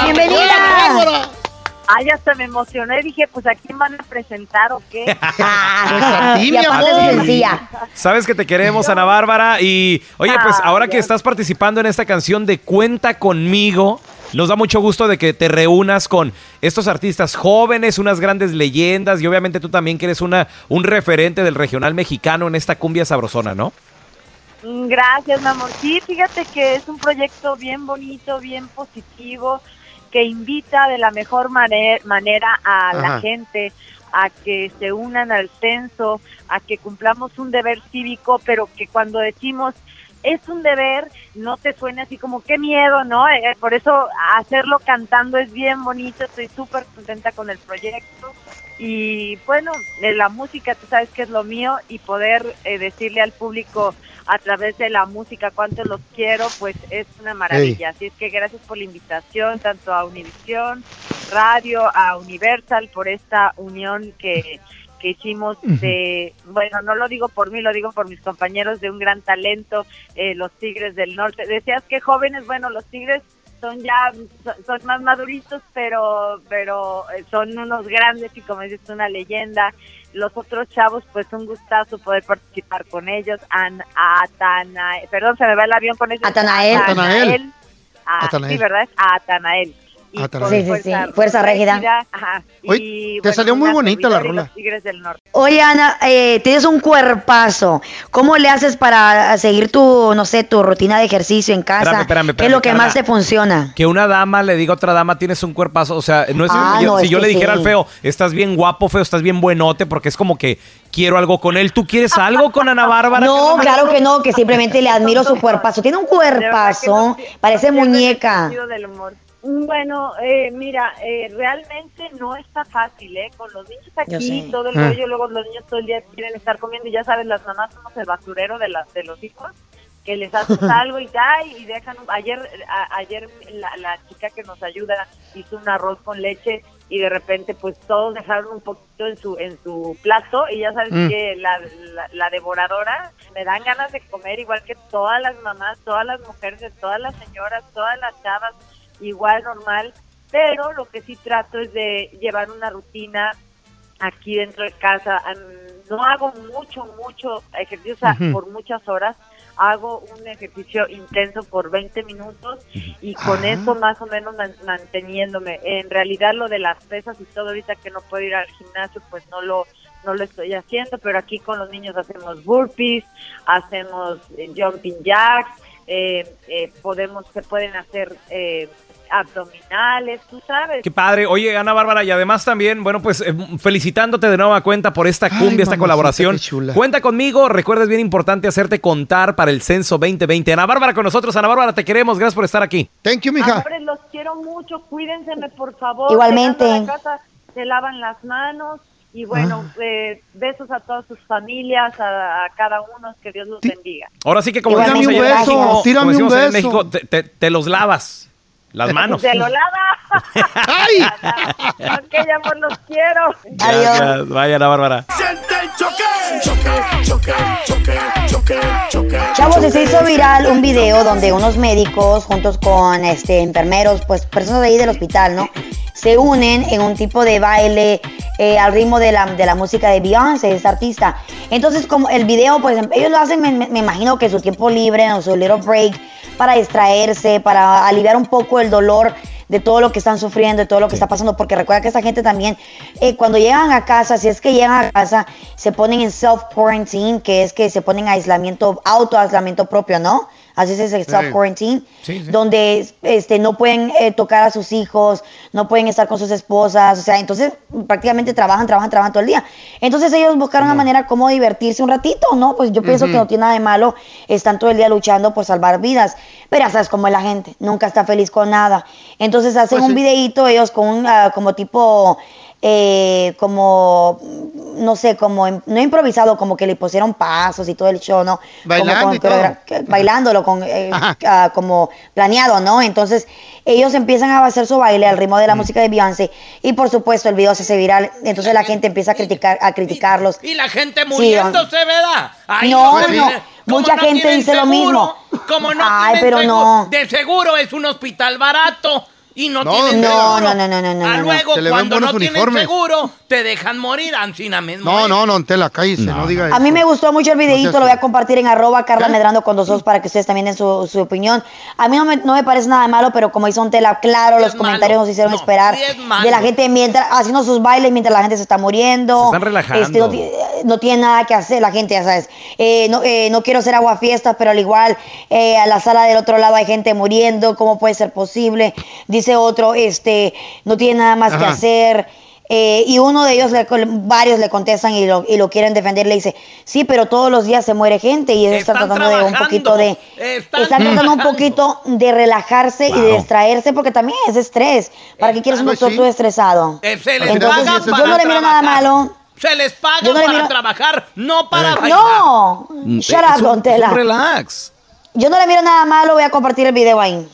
¡Bienvenida! Ay, hasta me emocioné. Dije, pues, ¿a quién van a presentar o qué? [LAUGHS] a ti, Y mi aparte sencilla. Sabes que te queremos, Ana Bárbara. Y oye, pues Ah, ahora que estás participando en esta canción de Cuenta conmigo, nos da mucho gusto de que te reúnas con estos artistas jóvenes, unas grandes leyendas y obviamente tú también que eres una, un referente del regional mexicano en esta cumbia sabrosona, ¿no? Mm, Gracias, mi amor. Sí, fíjate que es un proyecto bien bonito, bien positivo, que invita de la mejor mane- manera a la gente a que se unan al censo, a que cumplamos un deber cívico, pero que cuando decimos es un deber, no te suene así como qué miedo, ¿no? Eh, por eso hacerlo cantando es bien bonito, estoy súper contenta con el proyecto. Y bueno, eh, la música, tú sabes que es lo mío y poder eh, decirle al público a través de la música cuánto los quiero, pues es una maravilla. Así es que gracias por la invitación, tanto a Univisión Radio, a Universal, por esta unión que, que hicimos de, bueno, no lo digo por mí, lo digo por mis compañeros de un gran talento, eh, los Tigres del Norte. Decías que jóvenes, bueno, los Tigres son ya son, más maduritos pero pero eh, son unos grandes y como dices una leyenda los otros chavos pues un gustazo poder participar con ellos An, Atana, perdón se me va el avión con ese Atanael. Atanael. Ah, Atanael. sí verdad es Atanael Y Atanael. con Sí, sí, sí, Fuerza Régida. Ajá. Oye, Y, te salió muy bonita la rola. Tigres del Norte. Oye, Ana, eh, tienes un cuerpazo. ¿Cómo le haces para seguir tu, no sé, tu rutina de ejercicio en casa? Espérame, espérame, ¿Qué es lo que Carla. más te funciona? Que una dama le diga a otra dama, tienes un cuerpazo. O sea, no es Ah, yo- no, si es yo le dijera sí. al feo, estás bien guapo, feo, estás bien buenote, porque es como que quiero algo con él. ¿Tú quieres algo con Ana Bárbara? No, claro que no, que simplemente le [LAUGHS] admiro su cuerpazo. Tiene un cuerpazo, parece muñeca. sentido del humor. Bueno, eh, mira, eh, realmente no está fácil, ¿eh? Con los niños aquí, todo el Ah. rollo, luego los niños todo el día quieren estar comiendo y ya sabes, las mamás somos el basurero de, las de los hijos, que les haces [LAUGHS] algo y ya, y dejan, un- ayer a- ayer la, la chica que nos ayuda hizo un arroz con leche y de repente pues todos dejaron un poquito en su en su plato y ya sabes Mm. que la, la, la devoradora me dan ganas de comer igual que todas las mamás, todas las mujeres, todas las señoras, todas las chavas, igual normal, pero lo que sí trato es de llevar una rutina aquí dentro de casa. No hago mucho, mucho ejercicio por muchas horas. Hago un ejercicio intenso por 20 minutos y con Ah. eso más o menos man- manteniéndome. En realidad lo de las pesas y todo ahorita que no puedo ir al gimnasio, pues no lo no lo estoy haciendo, pero aquí con los niños hacemos burpees, hacemos eh, jumping jacks, eh, eh, podemos, se pueden hacer eh, abdominales, tú sabes. Qué padre. Oye, Ana Bárbara, y además también, bueno, pues eh, felicitándote de nueva cuenta por esta cumbia, esta mamacita, colaboración. qué chula. Cuenta conmigo, recuerda, es bien importante hacerte contar para el censo 2020. Ana Bárbara con nosotros. Ana Bárbara, te queremos. Gracias por estar aquí. Thank you, Amores, los quiero mucho, cuídense por favor. Igualmente. La casa, se lavan las manos y bueno, Ah. eh, besos a todas sus familias, a, a cada uno, que Dios los bendiga. Ahora sí que como decimos un allá en beso, México, tírame como decimos en beso. México, te, te- te los lavas las manos. Se lo lava. [LAUGHS] ¡Ay! ok, amor, los quiero. Gracias. Vaya, Ana Bárbara. Siente el choque, choque, choque, choque, choque, choque. Chavos, se hizo viral un video donde unos médicos juntos con este enfermeros, pues personas de ahí del hospital, ¿no? Se unen en un tipo de baile eh, al ritmo de la, de la música de Beyoncé, esta artista. Entonces, como el video, pues ellos lo hacen, me, me- me imagino que su tiempo libre, o su little break, para distraerse, para aliviar un poco el dolor de todo lo que están sufriendo, de todo lo que está pasando, porque recuerda que esa gente también, eh, cuando llegan a casa, si es que llegan a casa, se ponen en self-quarantine, que es que se ponen aislamiento, auto-aislamiento propio, ¿no? Así es el Sí. self-quarantine, Sí, sí. donde este, no pueden eh, tocar a sus hijos, no pueden estar con sus esposas, o sea, entonces prácticamente trabajan, trabajan, trabajan todo el día. Entonces ellos buscaron una manera como divertirse un ratito, ¿no? Pues yo pienso que no tiene nada de malo, están todo el día luchando por salvar vidas, pero ya sabes cómo es la gente, nunca está feliz con nada. Entonces hacen Pues un videíto ellos con un, ah, como tipo... eh, como no sé, como no improvisado, como que le pusieron pasos y todo el show, ¿no? Como Bailando con y todo. coreogra- que- bailándolo con eh, ah, como planeado, ¿no? Entonces ellos empiezan a hacer su baile al ritmo de Mm. la música de Beyoncé y por supuesto el video se hace viral, entonces la gente empieza a criticar a criticarlos. Y la gente Sí, muriéndose, ¿verdad? Ay, No, como no, como mucha no gente dice lo mismo. Como no Ay, pero seguro, no. De seguro es un hospital barato y no, No, tienen no, seguro. no, no, no, no, no, Ah, no. luego, Se le ven cuando no tienen uniformes. seguro, te dejan morir, Ancina mismo. No, no, no, en la cállese, no, diga eso. A mí me gustó mucho el videito, No seas- lo voy a compartir en arroba Carla Medrano con dos dos para que ustedes también den su, su opinión. A mí no me, no me parece nada de malo, pero como hizo un tela, claro, los comentarios nos hicieron esperar sí es malo. de la gente mientras haciendo sus bailes mientras la gente se está muriendo. Se están relajando. Este, no, no tiene nada que hacer la gente, ya sabes. Eh, no, eh, no quiero ser aguafiestas, pero al igual eh, a la sala del otro lado hay gente muriendo, ¿cómo puede ser posible? Dice otro, este, no tiene nada más que hacer. Eh, y uno de ellos, le- varios le contestan y lo, y lo quieren defender, le dice, sí, pero todos los días se muere gente y ellos están Están tratando de un poquito de... están Están tratando un poquito de relajarse y de distraerse porque también es estrés. ¿Para qué quieres un Pues doctor sí. estresado? Eh, se les Entonces, paga yo para no le miro nada malo. Se les paga Yo no le para miro- trabajar, no para bailar. No, Mm, shut up, Don Tela. relax. Yo no le miro nada malo, voy a compartir el video ahí.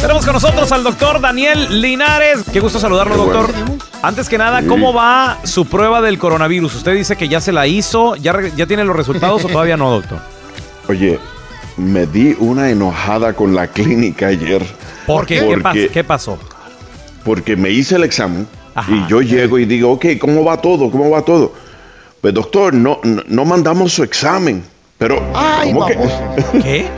Tenemos con nosotros al doctor Daniel Linares. Qué gusto saludarlo, doctor. Antes que nada, ¿cómo va su prueba del coronavirus? Usted dice que ya se la hizo, ¿ya, tiene los resultados o todavía no, doctor? [LAUGHS] Oye, me di una enojada con la clínica ayer. ¿Por qué? ¿Qué, Porque, pas- qué pasó? porque me hice el examen y yo llego y digo, ok, ¿cómo va todo? ¿Cómo va todo? Pues doctor, no, no, no mandamos su examen. Pero, Ay, ¿cómo que? [LAUGHS] ¿Qué?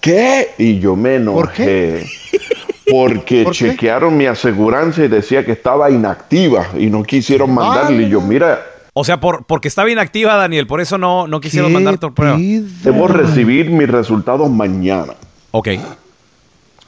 ¿Qué? Y yo me enojé. [LAUGHS] Porque ¿Por qué? chequearon mi aseguranza y decía que estaba inactiva y no quisieron mandarle. Y yo, mira, O sea, por, porque estaba inactiva, Daniel, por eso no, no quisieron mandar tu prueba. debo recibir mis resultados mañana. Ok.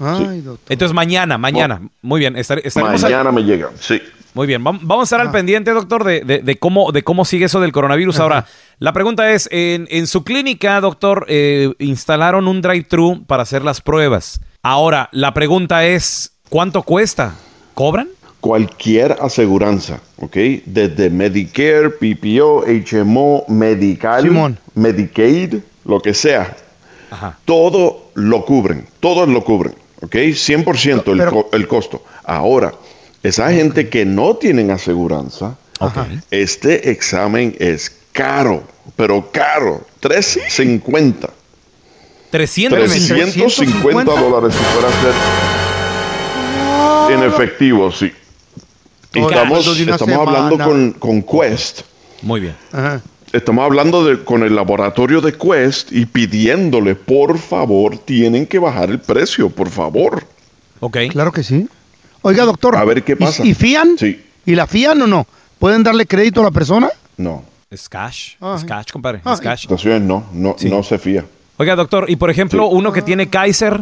Ay, doctor. Entonces mañana, mañana. Muy bien, estar- estaremos al- Mañana me llegan, sí. Muy bien, vam- vamos a estar al pendiente, doctor, de, de- de cómo, de cómo sigue eso del coronavirus. Ahora, la pregunta es, en, en su clínica, doctor, eh, instalaron un drive-thru para hacer las pruebas. Ahora, la pregunta es, ¿cuánto cuesta? ¿Cobran? Cualquier aseguranza, ¿ok? Desde Medicare, PPO, HMO, Medical, Simón. Medicaid, lo que sea. Todo lo cubren, todos lo cubren, ¿ok? 100% el, co- el costo. Ahora, esa gente que no tienen aseguranza, este examen es caro, pero caro, 350. 350. 350 dólares si fuera a ser en efectivo, sí. Y estamos, estamos hablando con, con Quest. Muy bien. Ajá. Estamos hablando de, con el laboratorio de Quest y pidiéndole, por favor, tienen que bajar el precio, por favor. Ok. Claro que sí. Oiga, doctor. A ver qué ¿y- pasa. ¿Y, fían? Sí. ¿Y la fían o no? ¿Pueden darle crédito a la persona? No. Es cash. Ay. Es cash, compadre. Ay. Es cash. Situaciones no, no, no se fía. Oiga, doctor, y por ejemplo, uno que tiene Kaiser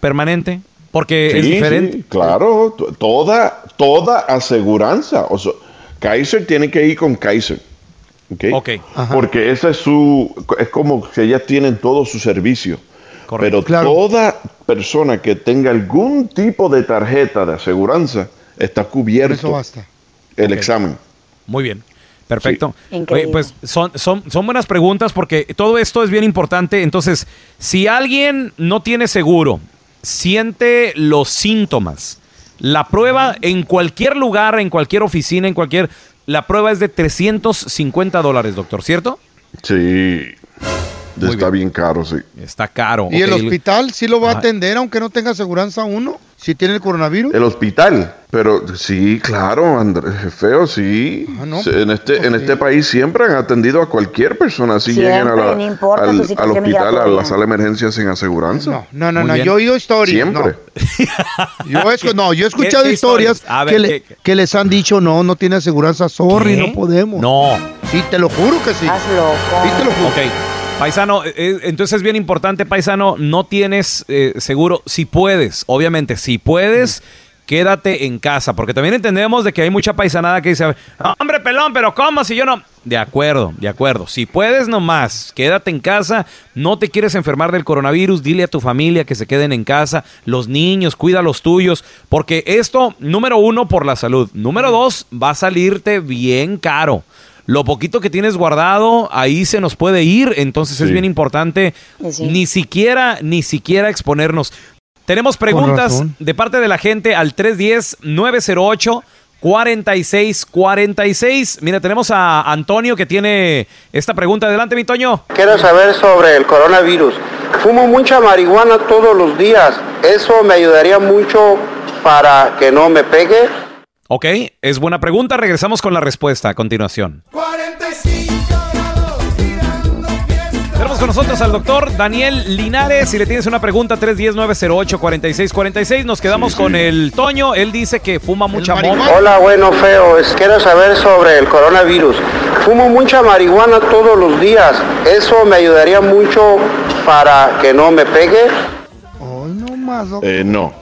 permanente, porque es Sí, diferente. sí, claro, toda, toda aseguranza. O sea, Kaiser tiene que ir con Kaiser. ¿ok? Ok. Porque esa es su, es como que ellas tienen todo su servicio. Pero toda persona que tenga algún tipo de tarjeta de aseguranza está cubierto Eso basta. el examen. Muy bien. Perfecto. Sí. Oye, pues son, son, son buenas preguntas porque todo esto es bien importante. Entonces, si alguien no tiene seguro, siente los síntomas, la prueba en cualquier lugar, en cualquier oficina, en cualquier... La prueba es de 350 dólares, doctor, ¿cierto? Sí. Muy está bien. caro, sí. Está caro. ¿Y el hospital sí lo va a atender aunque no tenga aseguranza uno? Si tiene el coronavirus. El hospital, pero sí, claro, Andrés, feo, sí. Ah, no. Sí, En este, en este país siempre han atendido a cualquier persona, así Siempre, lleguen a la- no importa al, al hospital, a la sala de emergencia sin aseguranza. No, no, no, yo he oído historias. Siempre. [LAUGHS] no. Yo he, no, yo he escuchado ¿Qué- qué historias, ver, que, le- ¿qué- que les han dicho, no, no tiene aseguranza, sorry, ¿Qué? no podemos. No. Sí, te lo juro que sí. Loco. Sí, te lo juro. Ok. Paisano, eh, eh, entonces es bien importante, paisano, no tienes eh, seguro, si puedes, obviamente, si puedes, quédate en casa, porque también entendemos de que hay mucha paisanada que dice, hombre pelón, pero ¿cómo si yo no? De acuerdo, de acuerdo. Si puedes nomás, quédate en casa, no te quieres enfermar del coronavirus, dile a tu familia que se queden en casa, los niños, cuida a los tuyos, porque esto, número uno, por la salud. Número dos, va a salirte bien caro. Lo poquito que tienes guardado, ahí se nos puede ir, entonces es bien importante Sí. ni siquiera, ni siquiera exponernos. Tenemos preguntas de parte de la gente al 310-908. 4646. Mira, tenemos a Antonio que tiene esta pregunta. Adelante, mi Toño. Quiero saber sobre el coronavirus. Fumo mucha marihuana todos los días. ¿Eso me ayudaría mucho para que no me pegue? Ok, es buena pregunta. Regresamos con la respuesta a continuación. Tenemos con nosotros al doctor Daniel Linares. Si le tienes una pregunta, 310-908-4646. Nos quedamos con el Toño. Él dice que fuma mucha mota. Hola, bueno, feo. Es- Quiero saber sobre el coronavirus. Fumo mucha marihuana todos los días. ¿Eso me ayudaría mucho para que no me pegue? Hoy no más. Eh, no.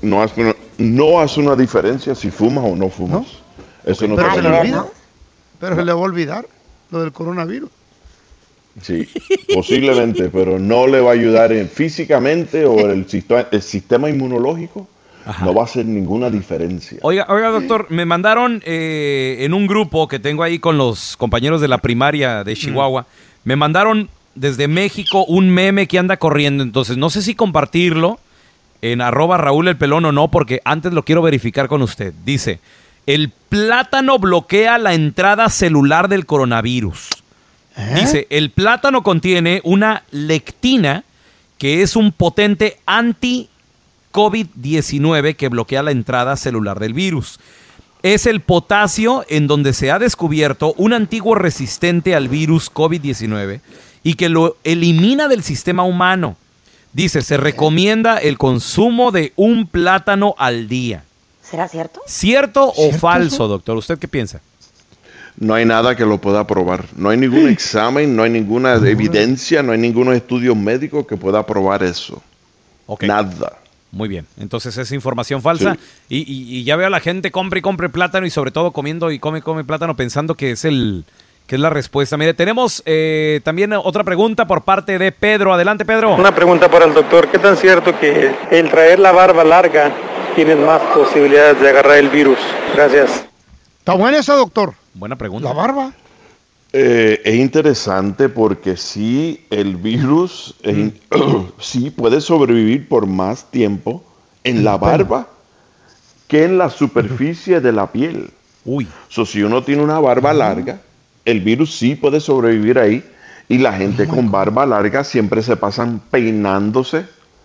No una, no hace una diferencia si fumas o no fumas. Eso no Pero te se le va a olvida. ayudar. Pero se le va a olvidar lo del coronavirus. Sí, posiblemente, pero no le va a ayudar en- físicamente o el, el sistema inmunológico. No va a hacer ninguna diferencia. Oiga, oiga, doctor, me mandaron eh, en un grupo que tengo ahí con los compañeros de la primaria de Chihuahua, me mandaron desde México un meme que anda corriendo, entonces no sé si compartirlo en arroba Raúl el Pelón o no, porque antes lo quiero verificar con usted. Dice, el plátano bloquea la entrada celular del coronavirus. Dice, el plátano contiene una lectina que es un potente anti COVID-19 que bloquea la entrada celular del virus. Es el potasio en donde se ha descubierto un antiguo resistente al virus COVID-19 y que lo elimina del sistema humano. Dice, se recomienda el consumo de un plátano al día. ¿Será cierto? ¿Cierto o falso, doctor? ¿Usted qué piensa? No hay nada que lo pueda probar. No hay ningún examen, no hay ninguna evidencia, no hay ningún estudio médico que pueda probar eso. Nada. Muy bien, entonces es información falsa y, y- y ya veo a la gente compre y compre plátano y sobre todo comiendo y come y come plátano pensando que es el que es la respuesta. Mire, tenemos eh, también otra pregunta por parte de Pedro. Adelante, Pedro. Una pregunta para el doctor. ¿Qué tan cierto que el traer la barba larga tienes más posibilidades de agarrar el virus? Gracias. Está buena esa, doctor. Buena pregunta. La barba. Eh, es interesante porque sí, el virus es [CLEARS THROAT] in- sí puede sobrevivir por más tiempo en la barba que en la superficie de la piel. Uy. So, si uno tiene una barba larga, el virus sí puede sobrevivir ahí. Y la gente con barba larga siempre se pasan peinándose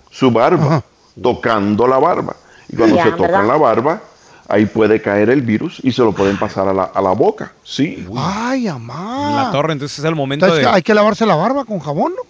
su barba, tocando la barba. Y cuando Ya, se tocan ¿verdad? la barba, ahí puede caer el virus y se lo pueden pasar a la, a la boca. Sí. Ay, En amá. la torre, entonces es el momento Entonces, de... Hay que lavarse la barba con jabón, ¿no?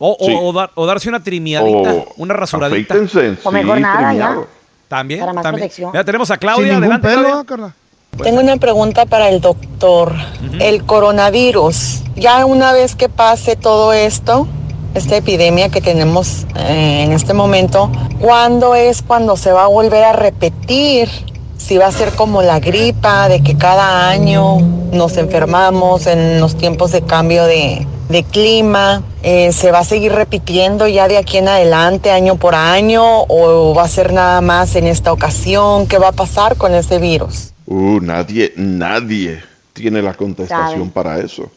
O, o- Sí. o dar- o darse una trimiadita, O una rasuradita. O mejor sí, nada, ya. También, Para más también. protección. Ya tenemos a Sin Claudia. ningún Adelante, pelo, Claudia. ¿ah, Carla? Tengo una pregunta para el doctor. El coronavirus, ya una vez que pase todo esto, esta epidemia que tenemos eh, en este momento, ¿cuándo es cuando se va a volver a repetir? Si va a ser como la gripa, de que cada año nos enfermamos en los tiempos de cambio de, de clima, eh, ¿se va a seguir repitiendo ya de aquí en adelante, año por año, o va a ser nada más en esta ocasión? ¿Qué va a pasar con este virus? Uh, nadie, nadie tiene la contestación Sabe. para eso.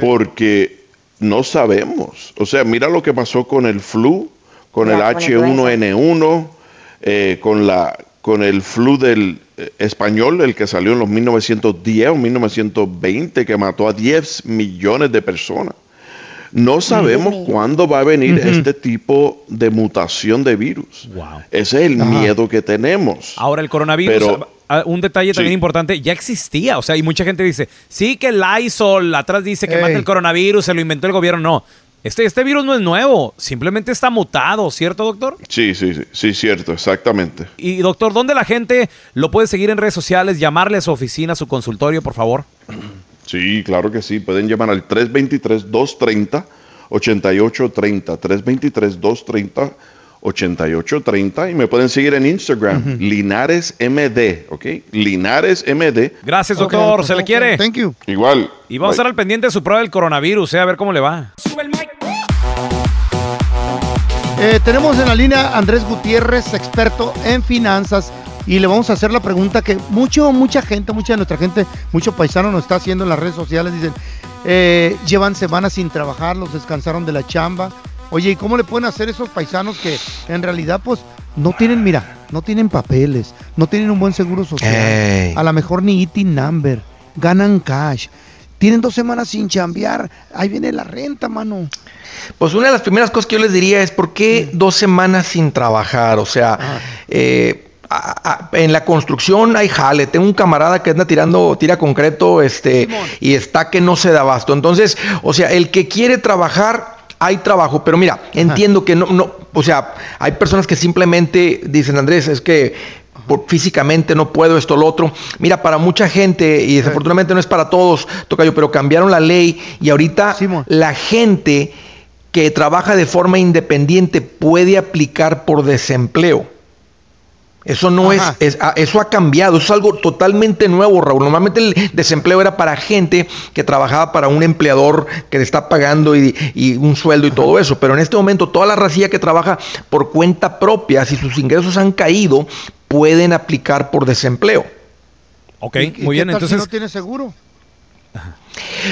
Porque no sabemos. O sea, mira lo que pasó con el flu, con Ya, el con el H1N1, eh, con, la, con el flu del eh, español, el que salió en los 1910 o 1920, que mató a 10 millones de personas. No sabemos cuándo va a venir este tipo de mutación de virus. Ese es el Ajá. miedo que tenemos. Ahora, el coronavirus, Pero- ah, un detalle también Sí. importante, ya existía. O sea, y mucha gente dice, sí que el Lysol atrás dice que Ey. mata el coronavirus, se lo inventó el gobierno. No, este, este virus no es nuevo, simplemente está mutado, ¿cierto, doctor? Sí, sí, sí, sí, cierto, exactamente. Y doctor, ¿dónde la gente lo puede seguir en redes sociales? Llamarle a su oficina, a su consultorio, por favor. Sí, claro que sí. Pueden llamar al 323-230-8830. 323-230-8830. Y me pueden seguir en Instagram, Linares MD, ¿ok? Linares MD. Gracias, doctor, se le quiere. Thank you. Igual. Y vamos a estar al pendiente de su prueba del coronavirus, eh, a ver cómo le va. Eh, tenemos en la línea Andrés Gutiérrez, experto en finanzas, y le vamos a hacer la pregunta que mucho, mucha gente, mucha de nuestra gente, muchos paisanos nos está haciendo en las redes sociales, dicen, eh, llevan semanas sin trabajar, los descansaron de la chamba. Oye, ¿y cómo le pueden hacer esos paisanos que en realidad pues no tienen, mira, no tienen papeles, no tienen un buen seguro social, a lo mejor ni ITIN number, ganan cash, tienen dos semanas sin chambear, ahí viene la renta, mano. Pues una de las primeras cosas que yo les diría es por qué dos semanas sin trabajar. O sea, eh, a- a- en la construcción hay jale. Tengo un camarada que anda tirando, tira concreto, este, y está que no se da abasto. Entonces, o sea, el que quiere trabajar, hay trabajo. Pero mira, entiendo que no, no, o sea, hay personas que simplemente dicen, Andrés, es que por- físicamente no puedo esto, lo otro. Mira, para mucha gente, y desafortunadamente no es para todos, Tocayo, pero cambiaron la ley y ahorita la gente que trabaja de forma independiente puede aplicar por desempleo. Eso no es, Ajá. es- ah, eso ha cambiado, eso es algo totalmente nuevo, Raúl. Normalmente el desempleo era para gente que trabajaba para un empleador que le está pagando y, y un sueldo y todo eso, pero en este momento toda la racía que trabaja por cuenta propia, si sus ingresos han caído, pueden aplicar por desempleo. Ok, ¿Y muy bien, tal si entonces... no tiene seguro?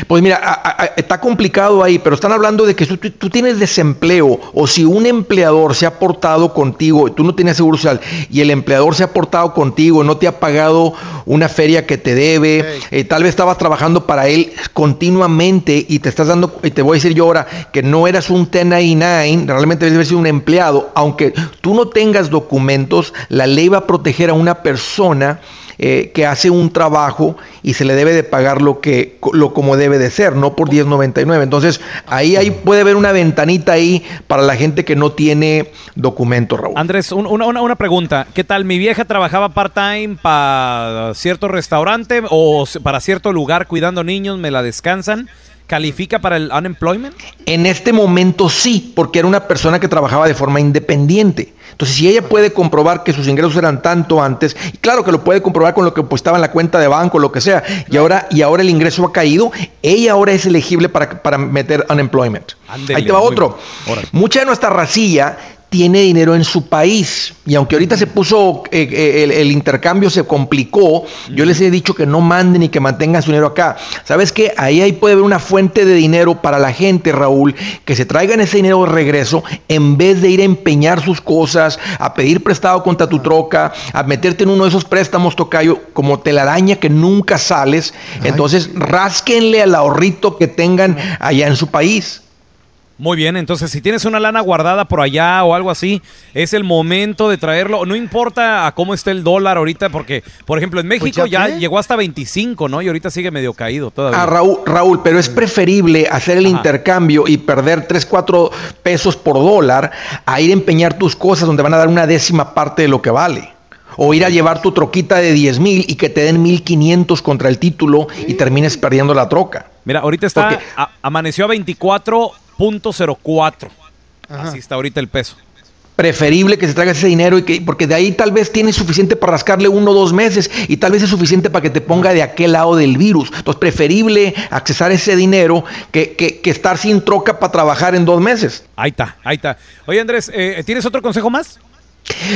Pues mira, a- a- a- está complicado ahí, pero están hablando de que tú, tú- tú tienes desempleo o si un empleador se ha portado contigo, tú no tienes seguro social y el empleador se ha portado contigo, no te ha pagado una feria que te debe, eh, tal vez estabas trabajando para él continuamente y te estás dando, y te voy a decir yo ahora que no eras un 1099, realmente debes haber sido un empleado, aunque tú no tengas documentos, la ley va a proteger a una persona eh, que hace un trabajo y se le debe de pagar lo que lo como debe de ser, no por 10.99. Entonces, ahí, ahí puede haber una ventanita ahí para la gente que no tiene documentos, Raúl. Andrés, un- una, una- pregunta. ¿Qué tal? Mi vieja trabajaba part-time para cierto restaurante o para cierto lugar cuidando niños, me la descansan. ¿Califica para el unemployment? En este momento sí, porque era una persona que trabajaba de forma independiente. Entonces, si ella puede comprobar que sus ingresos eran tanto antes, y claro que lo puede comprobar con lo que pues, estaba en la cuenta de banco, lo que sea, y ahora, y ahora el ingreso ha caído, ella ahora es elegible para, para meter unemployment. Ahí te va otro. Mucha de nuestra racilla tiene dinero en su país y aunque ahorita se puso eh, eh, el, el intercambio se complicó, yo les he dicho que no manden y que mantengan su dinero acá. ¿Sabes qué? Ahí, ahí puede haber una fuente de dinero para la gente, Raúl, que se traigan ese dinero de regreso en vez de ir a empeñar sus cosas, a pedir prestado contra tu troca, a meterte en uno de esos préstamos, tocayo, como telaraña que nunca sales. Entonces, rásquenle al ahorrito que tengan allá en su país. Muy bien, entonces si tienes una lana guardada por allá o algo así, es el momento de traerlo. No importa a cómo esté el dólar ahorita, porque, por ejemplo, en México Pues ya ya llegó hasta 25, ¿no? Y ahorita sigue medio caído todavía. Ah, Raúl, Raúl, pero es preferible hacer el intercambio y perder 3, 4 pesos por dólar a ir a empeñar tus cosas donde van a dar una décima parte de lo que vale. O ir a llevar tu troquita de 10 mil y que te den 1500 contra el título y termines perdiendo la troca. Mira, ahorita está, a- amaneció a 24.04. Así está ahorita el peso. Preferible que se traiga ese dinero y que, porque de ahí tal vez tienes suficiente para rascarle uno o dos meses y tal vez es suficiente para que te ponga de aquel lado del virus. Entonces, preferible accesar ese dinero que, que- que estar sin troca para trabajar en dos meses. Ahí está, ahí está. Oye, Andrés, eh, ¿tienes otro consejo más?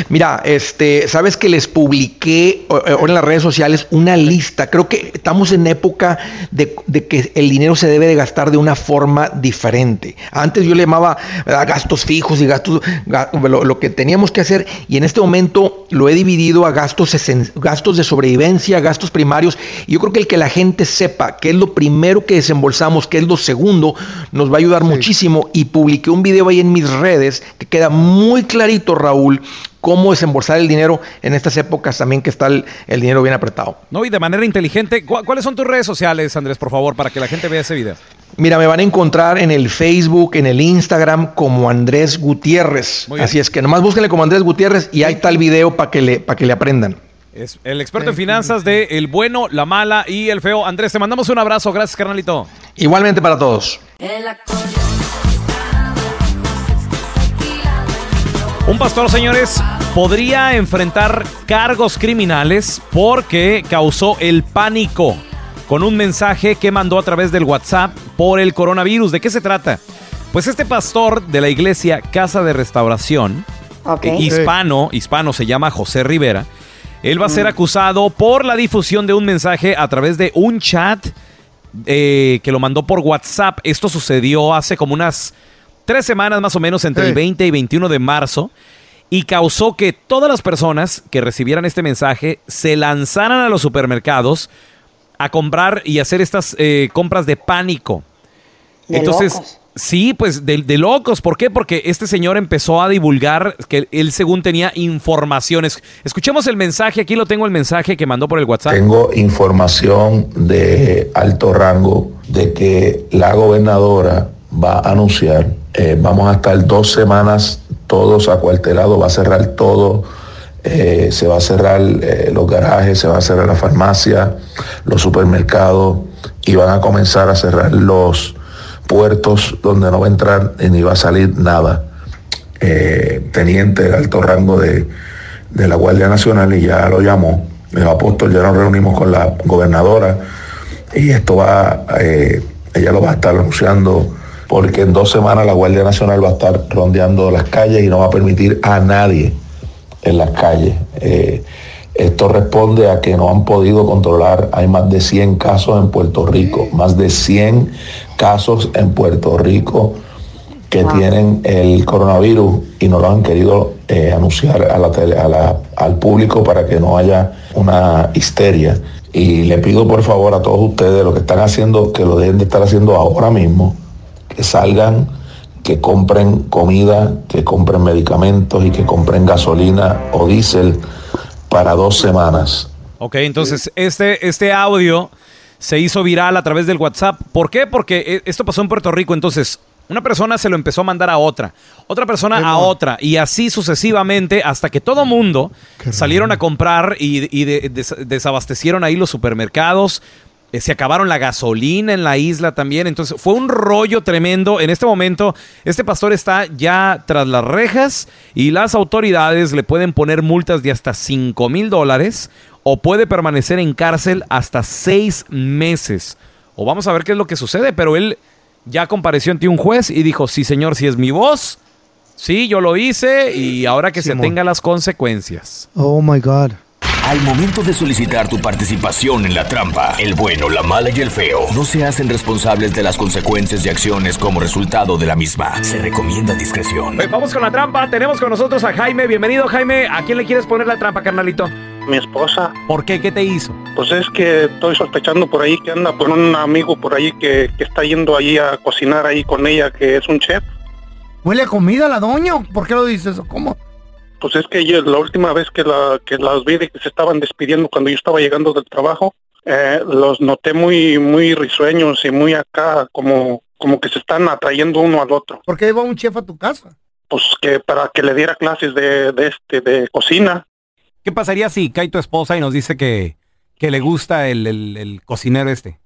Mira, este, sabes que les publiqué o- ahora en las redes sociales una lista. Creo que estamos en época de, de que el dinero se debe de gastar de una forma diferente. Antes yo le llamaba ¿verdad? gastos fijos y gastos, ga- lo, lo que teníamos que hacer y en este momento lo he dividido a gastos, gastos de sobrevivencia, gastos primarios. Y yo creo que el que la gente sepa qué es lo primero que desembolsamos, qué es lo segundo, nos va a ayudar muchísimo. Y publiqué un video ahí en mis redes que queda muy clarito, Raúl, cómo desembolsar el dinero en estas épocas también que está el, el dinero bien apretado. No, y de manera inteligente. ¿Cu- ¿Cuáles son tus redes sociales, Andrés, por favor, para que la gente vea ese video? Mira, me van a encontrar en el Facebook, en el Instagram como Andrés Gutiérrez. Así es que nomás búsquenle como Andrés Gutiérrez y ahí está el video para que le, para que le aprendan. Es el experto en finanzas de El Bueno, La Mala y El Feo. Andrés, te mandamos un abrazo. Gracias, carnalito. Igualmente para todos. Un pastor, señores, podría enfrentar cargos criminales porque causó el pánico con un mensaje que mandó a través del WhatsApp por el coronavirus. ¿De qué se trata? Pues este pastor de la iglesia Casa de Restauración, eh, hispano, hispano se llama José Rivera, él va a ser acusado por la difusión de un mensaje a través de un chat eh, que lo mandó por WhatsApp. Esto sucedió hace como unas tres semanas más o menos, entre el 20 y 21 de marzo, y causó que todas las personas que recibieran este mensaje se lanzaran a los supermercados a comprar y hacer estas eh, compras de pánico. De Entonces, locos. sí, pues de, de locos. ¿Por qué? Porque este señor empezó a divulgar que él según tenía informaciones. Escuchemos el mensaje, aquí lo tengo el mensaje que mandó por el WhatsApp. Tengo información de alto rango de que la gobernadora va a anunciar, eh, vamos a estar dos semanas todos acuartelados, va a cerrar todo, eh, se va a cerrar eh, los garajes, se va a cerrar la farmacia, los supermercados y van a comenzar a cerrar los puertos donde no va a entrar ni va a salir nada. Teniente de alto rango de, de la Guardia Nacional y ya lo llamó. Dijo, apóstol, ya nos reunimos con la gobernadora y esto va, ella lo va a estar anunciando porque en dos semanas la Guardia Nacional va a estar rondeando las calles y no va a permitir a nadie en las calles. Eh, esto responde a que no han podido controlar, hay más de 100 casos en Puerto Rico, más de 100 casos en Puerto Rico que tienen el coronavirus y no lo han querido eh, anunciar a la tele- a la- al público para que no haya una histeria. Y le pido por favor a todos ustedes lo que están haciendo, que lo deben de estar haciendo ahora mismo, que salgan, que compren comida, que compren medicamentos y que compren gasolina o diésel para dos semanas. Ok, entonces este, este audio se hizo viral a través del WhatsApp. ¿Por qué? Porque eh, esto pasó en Puerto Rico. Entonces, una persona se lo empezó a mandar a otra, otra persona a otra, y así sucesivamente hasta que todo mundo salieron a comprar y, y de- des- desabastecieron ahí los supermercados. Eh, Se acabaron la gasolina en la isla también. Entonces fue un rollo tremendo. En este momento, este pastor está ya tras las rejas y las autoridades le pueden poner multas de hasta 5 mil dólares o puede permanecer en cárcel hasta seis meses. O vamos a ver qué es lo que sucede. Pero él ya compareció ante un juez y dijo: Sí, señor, si es mi voz. Sí, yo lo hice y ahora que se Simón. atenga a las consecuencias. Oh my God. Al momento de solicitar tu participación en la trampa, el bueno, la mala y el feo no se hacen responsables de las consecuencias y acciones como resultado de la misma. Se recomienda discreción. Eh, Vamos con la trampa. Tenemos con nosotros a Jaime. Bienvenido, Jaime. ¿A quién le quieres poner la trampa, carnalito? Mi esposa. ¿Por qué? ¿Qué te hizo? Pues es que estoy sospechando por ahí que anda por un amigo por ahí que, que está yendo allí a cocinar ahí con ella, que es un chef. ¿Huele a comida la doña? ¿Por qué lo dices? ¿Cómo? Pues es que yo, la última vez que, la, que las vi de que se estaban despidiendo cuando yo estaba llegando del trabajo, eh, los noté muy muy risueños y muy acá, como, como que se están atrayendo uno al otro. ¿Por qué va un chef a tu casa? Pues que para que le diera clases de, de este de cocina. ¿Qué pasaría si cae tu esposa y nos dice que, que le gusta el, el- el cocinero este?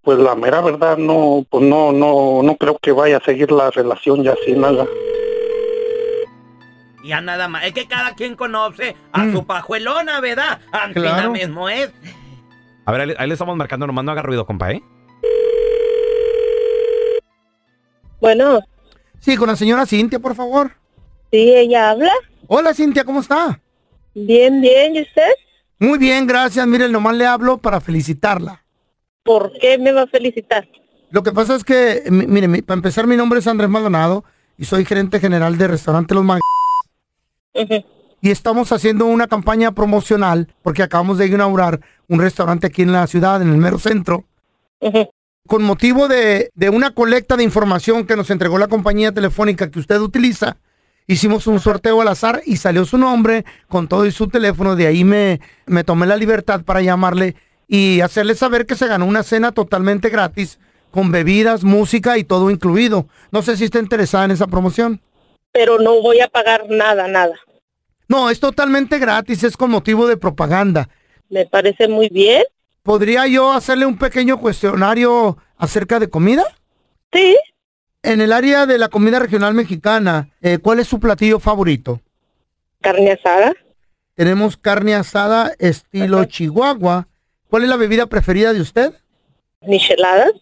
Pues la mera verdad no, pues no, no, no creo que vaya a seguir la relación ya sin nada. Ya nada más. Es que cada quien conoce a su pajuelona, ¿verdad? Antina Claro. mismo es. A ver, ahí, ahí le estamos marcando, nomás no haga ruido, compa, ¿eh? Bueno. Sí, con la señora Cintia, por favor. Sí, ella habla. Hola, Cintia, ¿cómo está? Bien, bien, ¿y usted? Muy bien, gracias. Mire, nomás le hablo para felicitarla. ¿Por qué me va a felicitar? Lo que pasa es que, mi- mire, mi- para empezar, mi nombre es Andrés Maldonado y soy gerente general de restaurante Los Y estamos haciendo una campaña promocional porque acabamos de inaugurar un restaurante aquí en la ciudad, en el mero centro. Con motivo de, de una colecta de información que nos entregó la compañía telefónica que usted utiliza, hicimos un sorteo al azar y salió su nombre con todo y su teléfono. De ahí me, me tomé la libertad para llamarle y hacerle saber que se ganó una cena totalmente gratis con bebidas, música y todo incluido. No sé si está interesada en esa promoción. Pero no voy a pagar nada, nada. No, es totalmente gratis, es con motivo de propaganda. Me parece muy bien. ¿Podría yo hacerle un pequeño cuestionario acerca de comida? Sí. En el área de la comida regional mexicana, eh, ¿cuál es su platillo favorito? Carne asada. Tenemos carne asada estilo Chihuahua. ¿Cuál es la bebida preferida de usted? Micheladas.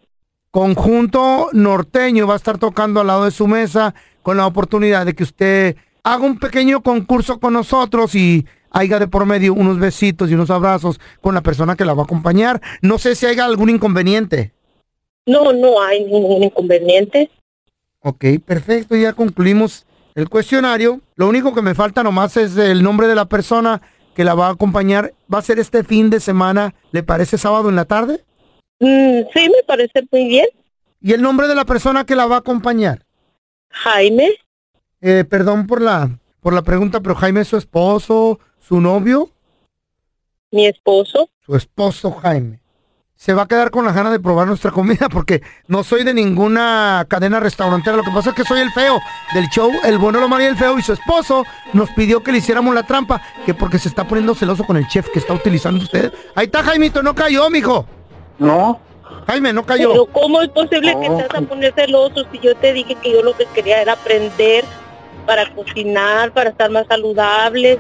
Conjunto norteño va a estar tocando al lado de su mesa con la oportunidad de que usted haga un pequeño concurso con nosotros y haya de por medio unos besitos y unos abrazos con la persona que la va a acompañar. No sé si haya algún inconveniente. No, no hay ningún inconveniente. Ok, perfecto, ya concluimos el cuestionario. Lo único que me falta nomás es el nombre de la persona que la va a acompañar. Va a ser este fin de semana, ¿le parece sábado en la tarde? Mm, sí, me parece muy bien. ¿Y el nombre de la persona que la va a acompañar? Jaime. Eh, perdón por la, por la pregunta, pero Jaime es su esposo, su novio, Mi esposo. su esposo Jaime. Se va a quedar con la gana de probar nuestra comida porque no soy de ninguna cadena restaurantera. Lo que pasa es que soy el feo del show El Bueno, lo María y el Feo y su esposo nos pidió que le hiciéramos la trampa, que porque se está poniendo celoso con el chef que está utilizando usted. Ahí está Jaimito, no cayó, mijo. No. Jaime, no cayó. Pero ¿cómo es posible que Oh. te vas a poner celoso si yo te dije que yo lo que quería era aprender para cocinar, para estar más saludable?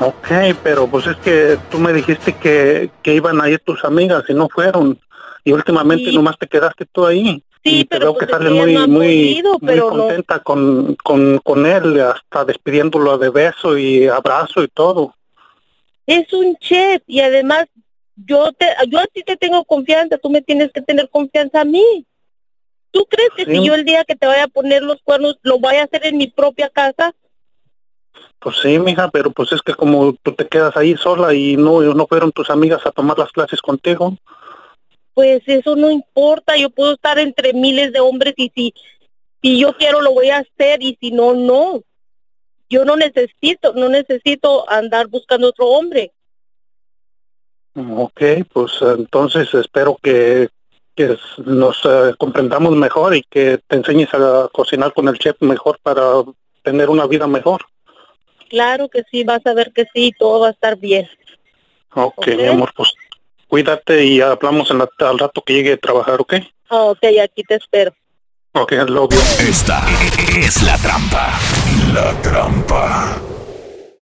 Ok, pero pues es que tú me dijiste que, que iban a ir tus amigas y no fueron. Y últimamente Sí. nomás te quedaste tú ahí. Sí, y te pero veo que pues sales ellas muy, no muy, podido, muy pero no. contenta con, con, con él, hasta despidiéndolo de beso y abrazo y todo. Es un chef y además yo te yo a ti te tengo confianza, tú me tienes que tener confianza a mí. ¿Tú crees que Sí. si yo el día que te vaya a poner los cuernos lo voy a hacer en mi propia casa? Pues sí, mija, pero pues es que como tú te quedas ahí sola y no, no fueron tus amigas a tomar las clases contigo. Pues eso no importa, yo puedo estar entre miles de hombres y si, si yo quiero lo voy a hacer y si no, no. Yo no necesito, no necesito andar buscando otro hombre. Ok, pues entonces espero que, que nos eh, comprendamos mejor y que te enseñes a cocinar con el chef mejor para tener una vida mejor. Claro que sí, vas a ver que sí, todo va a estar bien. Ok, mi amor, pues cuídate y hablamos en la- al rato que llegue a trabajar, ¿ok? Ok, aquí te espero. Ok, you. Esta es la trampa. La trampa.